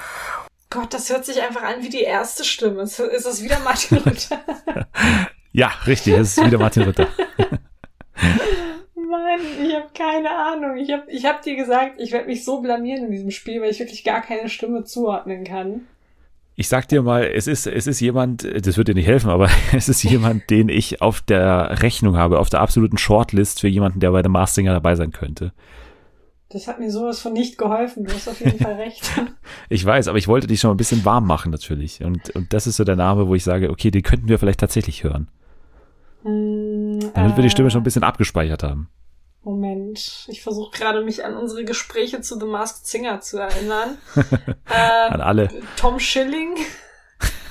Gott, das hört sich einfach an wie die erste Stimme. Ist es wieder Martin Luther? [laughs] Ja, richtig, es ist wieder Martin Ritter. Mann, ich habe keine Ahnung. Ich habe ich hab dir gesagt, ich werde mich so blamieren in diesem Spiel, weil ich wirklich gar keine Stimme zuordnen kann. Ich sag dir mal, es ist, es ist jemand, das wird dir nicht helfen, aber [laughs] es ist jemand, den ich auf der Rechnung habe, auf der absoluten Shortlist für jemanden, der bei der Mars Singer dabei sein könnte. Das hat mir sowas von nicht geholfen. Du hast auf jeden Fall recht. [laughs] ich weiß, aber ich wollte dich schon ein bisschen warm machen natürlich. Und, und das ist so der Name, wo ich sage, okay, den könnten wir vielleicht tatsächlich hören. Hm, Damit äh, wir die Stimme schon ein bisschen abgespeichert haben. Moment, ich versuche gerade mich an unsere Gespräche zu The Masked Singer zu erinnern. äh, [laughs] an alle. Tom Schilling.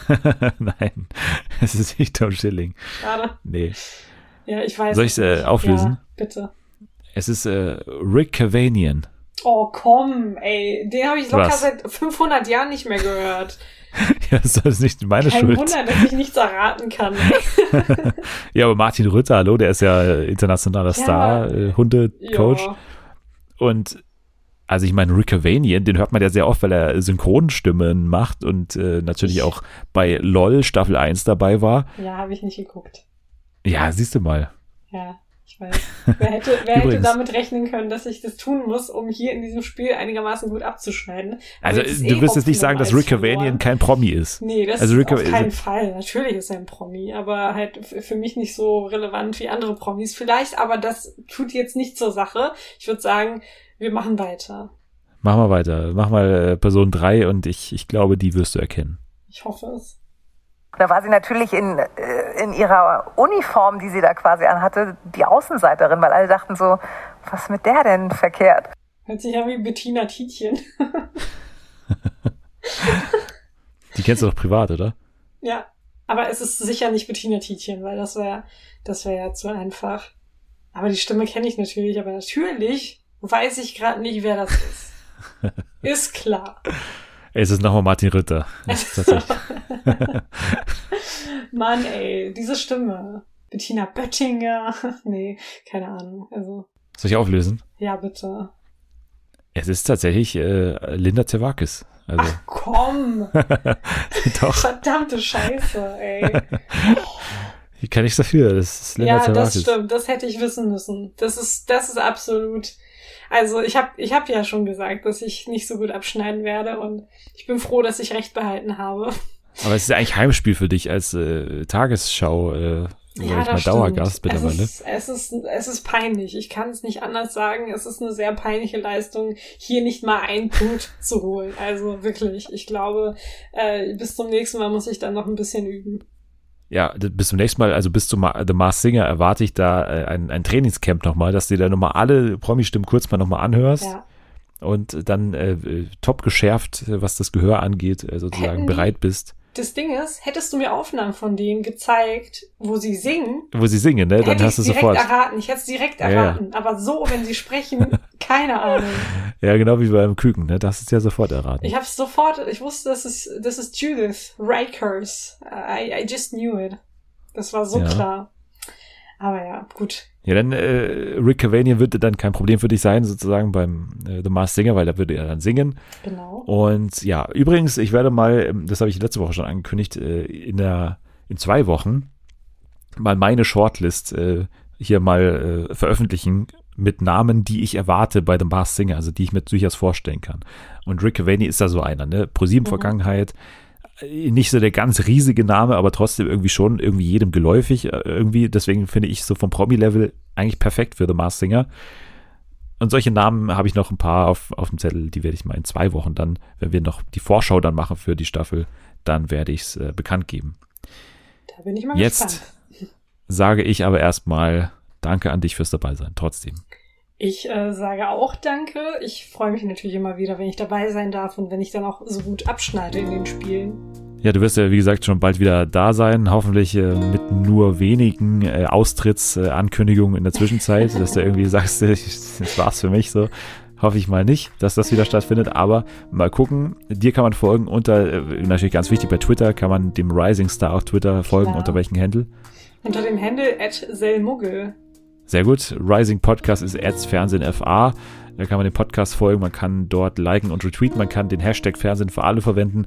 [laughs] Nein, [laughs] es ist nicht Tom Schilling. Schade. Nee. Ja, ich weiß. Soll ich es äh, auflösen? Ja, bitte. Es ist äh, Rick Cavanian. Oh, komm, ey. Den habe ich locker Was? seit 500 Jahren nicht mehr gehört. [laughs] ja, das ist nicht meine Kein Schuld. Kein Wunder, dass ich nichts erraten kann. [laughs] ja, aber Martin Rütter, hallo, der ist ja internationaler ja, Star, äh, Hundecoach. Ja. Und also ich meine, Rick Cavanian, den hört man ja sehr oft, weil er Synchronstimmen macht und äh, natürlich auch bei LOL Staffel 1 dabei war. Ja, habe ich nicht geguckt. Ja, siehst du mal. Ja. Ich weiß. Wer hätte, [laughs] wer hätte damit rechnen können, dass ich das tun muss, um hier in diesem Spiel einigermaßen gut abzuschneiden? Also, also du eh wirst jetzt nicht sagen, dass Rick Cavanian kein Promi ist. Nee, das also ist auf keinen Fall. Natürlich ist er ein Promi, aber halt für mich nicht so relevant wie andere Promis vielleicht, aber das tut jetzt nicht zur Sache. Ich würde sagen, wir machen weiter. Mach mal weiter. Mach mal äh, Person 3 und ich, ich glaube, die wirst du erkennen. Ich hoffe es. Da war sie natürlich in, äh, in ihrer Uniform, die sie da quasi anhatte, die Außenseiterin, weil alle dachten so, was mit der denn verkehrt? Hört sich an wie Bettina Tietjen. [laughs] die kennst du doch privat, oder? Ja, aber es ist sicher nicht Bettina Tietjen, weil das wäre das wäre ja zu einfach. Aber die Stimme kenne ich natürlich, aber natürlich weiß ich gerade nicht, wer das ist. [laughs] ist klar. Es ist nochmal Martin Rütter. [laughs] Mann, ey, diese Stimme. Bettina Böttinger. [laughs] nee, keine Ahnung. Also. Soll ich auflösen? Ja, bitte. Es ist tatsächlich äh, Linda Zerwakis. Also. Ach komm! [laughs] Doch. Verdammte Scheiße, ey. Wie kann ich dafür? Das ist Linda Ja, Zerwakis. das stimmt. Das hätte ich wissen müssen. Das ist, das ist absolut. Also ich habe ich hab ja schon gesagt, dass ich nicht so gut abschneiden werde und ich bin froh, dass ich recht behalten habe. Aber es ist ja eigentlich Heimspiel für dich als äh, Tagesschau, äh, sag ich mal, Dauergast mittlerweile. Es ist, es ist, es ist peinlich. Ich kann es nicht anders sagen. Es ist eine sehr peinliche Leistung, hier nicht mal einen Punkt zu holen. Also wirklich, ich glaube, äh, bis zum nächsten Mal muss ich dann noch ein bisschen üben. Ja, bis zum nächsten Mal, also bis zum The Mars Singer erwarte ich da äh, ein, ein Trainingscamp nochmal, dass du dir da nochmal alle Promi-Stimmen kurz mal nochmal anhörst Ja. und dann äh, äh, top geschärft, äh, was das Gehör angeht, äh, sozusagen Hätten bereit bist. Das Ding ist, hättest du mir Aufnahmen von denen gezeigt, wo sie singen, Wo sie singen, ne? Dann hätte hast du ich direkt sofort. erraten. Ich hätte es direkt Ja, ja. erraten. Aber so, wenn sie sprechen, [laughs] keine Ahnung. Ja, genau wie beim Küken, ne? Das ist ja sofort erraten. Ich habe sofort, ich wusste, das ist, das ist Judith Rakers. I, I just knew it. Das war so Ja. klar. Aber ja, gut. Ja, dann äh, Rick Cavanian würde dann kein Problem für dich sein, sozusagen beim äh, The Mars Singer, weil da würde er dann singen. Genau. Und ja, übrigens, ich werde mal, ähm, das habe ich letzte Woche schon angekündigt, äh, in der in zwei Wochen mal meine Shortlist äh, hier mal äh, veröffentlichen mit Namen, die ich erwarte bei The Mars Singer, also die ich mir durchaus vorstellen kann. Und Rick Cavani ist da so einer, ne? ProSieben Vergangenheit, äh, nicht so der ganz riesige Name, aber trotzdem irgendwie schon irgendwie jedem geläufig äh, irgendwie. Deswegen finde ich so vom Promi-Level eigentlich perfekt für The Mars Singer. Und solche Namen habe ich noch ein paar auf, auf dem Zettel, die werde ich mal in zwei Wochen dann, wenn wir noch die Vorschau dann machen für die Staffel, dann werde ich es äh, bekannt geben. Da bin ich mal Jetzt gespannt. sage ich aber erstmal Danke an dich fürs Dabeisein, trotzdem. Ich äh, sage auch Danke. Ich freue mich natürlich immer wieder, wenn ich dabei sein darf und wenn ich dann auch so gut abschneide in den Spielen. Ja, du wirst ja, wie gesagt, schon bald wieder da sein, hoffentlich äh, mit nur wenigen äh, Austrittsankündigungen in der Zwischenzeit, dass du irgendwie [laughs] sagst, äh, das war's für mich so. Hoffe ich mal nicht, dass das wieder stattfindet, aber mal gucken. Dir kann man folgen unter, äh, natürlich ganz wichtig, bei Twitter kann man dem Rising Star auf Twitter folgen, Klar. unter welchen Handle? Unter dem Handle at Selmuggel. Sehr gut. Rising Podcast ist Ads Fernsehen FA. Da kann man den Podcast folgen, man kann dort liken und retweeten, man kann den Hashtag Fernsehen für alle verwenden.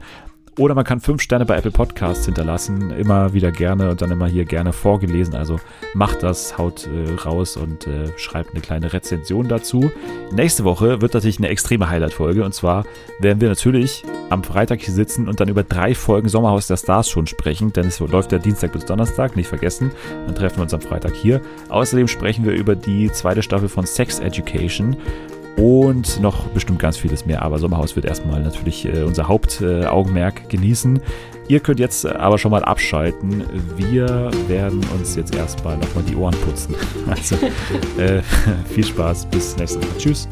Oder man kann fünf Sterne bei Apple Podcasts hinterlassen. Immer wieder gerne und dann immer hier gerne vorgelesen. Also macht das, haut äh, raus und äh, schreibt eine kleine Rezension dazu. Nächste Woche wird natürlich eine extreme Highlight-Folge. Und zwar werden wir natürlich am Freitag hier sitzen und dann über drei Folgen Sommerhaus der Stars schon sprechen. Denn es läuft ja Dienstag bis Donnerstag, nicht vergessen. Dann treffen wir uns am Freitag hier. Außerdem sprechen wir über die zweite Staffel von Sex Education und noch bestimmt ganz vieles mehr. Aber Sommerhaus wird erstmal natürlich äh, unser Hauptaugenmerk genießen. Ihr könnt jetzt äh, aber schon mal abschalten. Wir werden uns jetzt erstmal nochmal die Ohren putzen. [laughs] Also äh, [laughs] viel Spaß, bis nächstes Mal. Tschüss.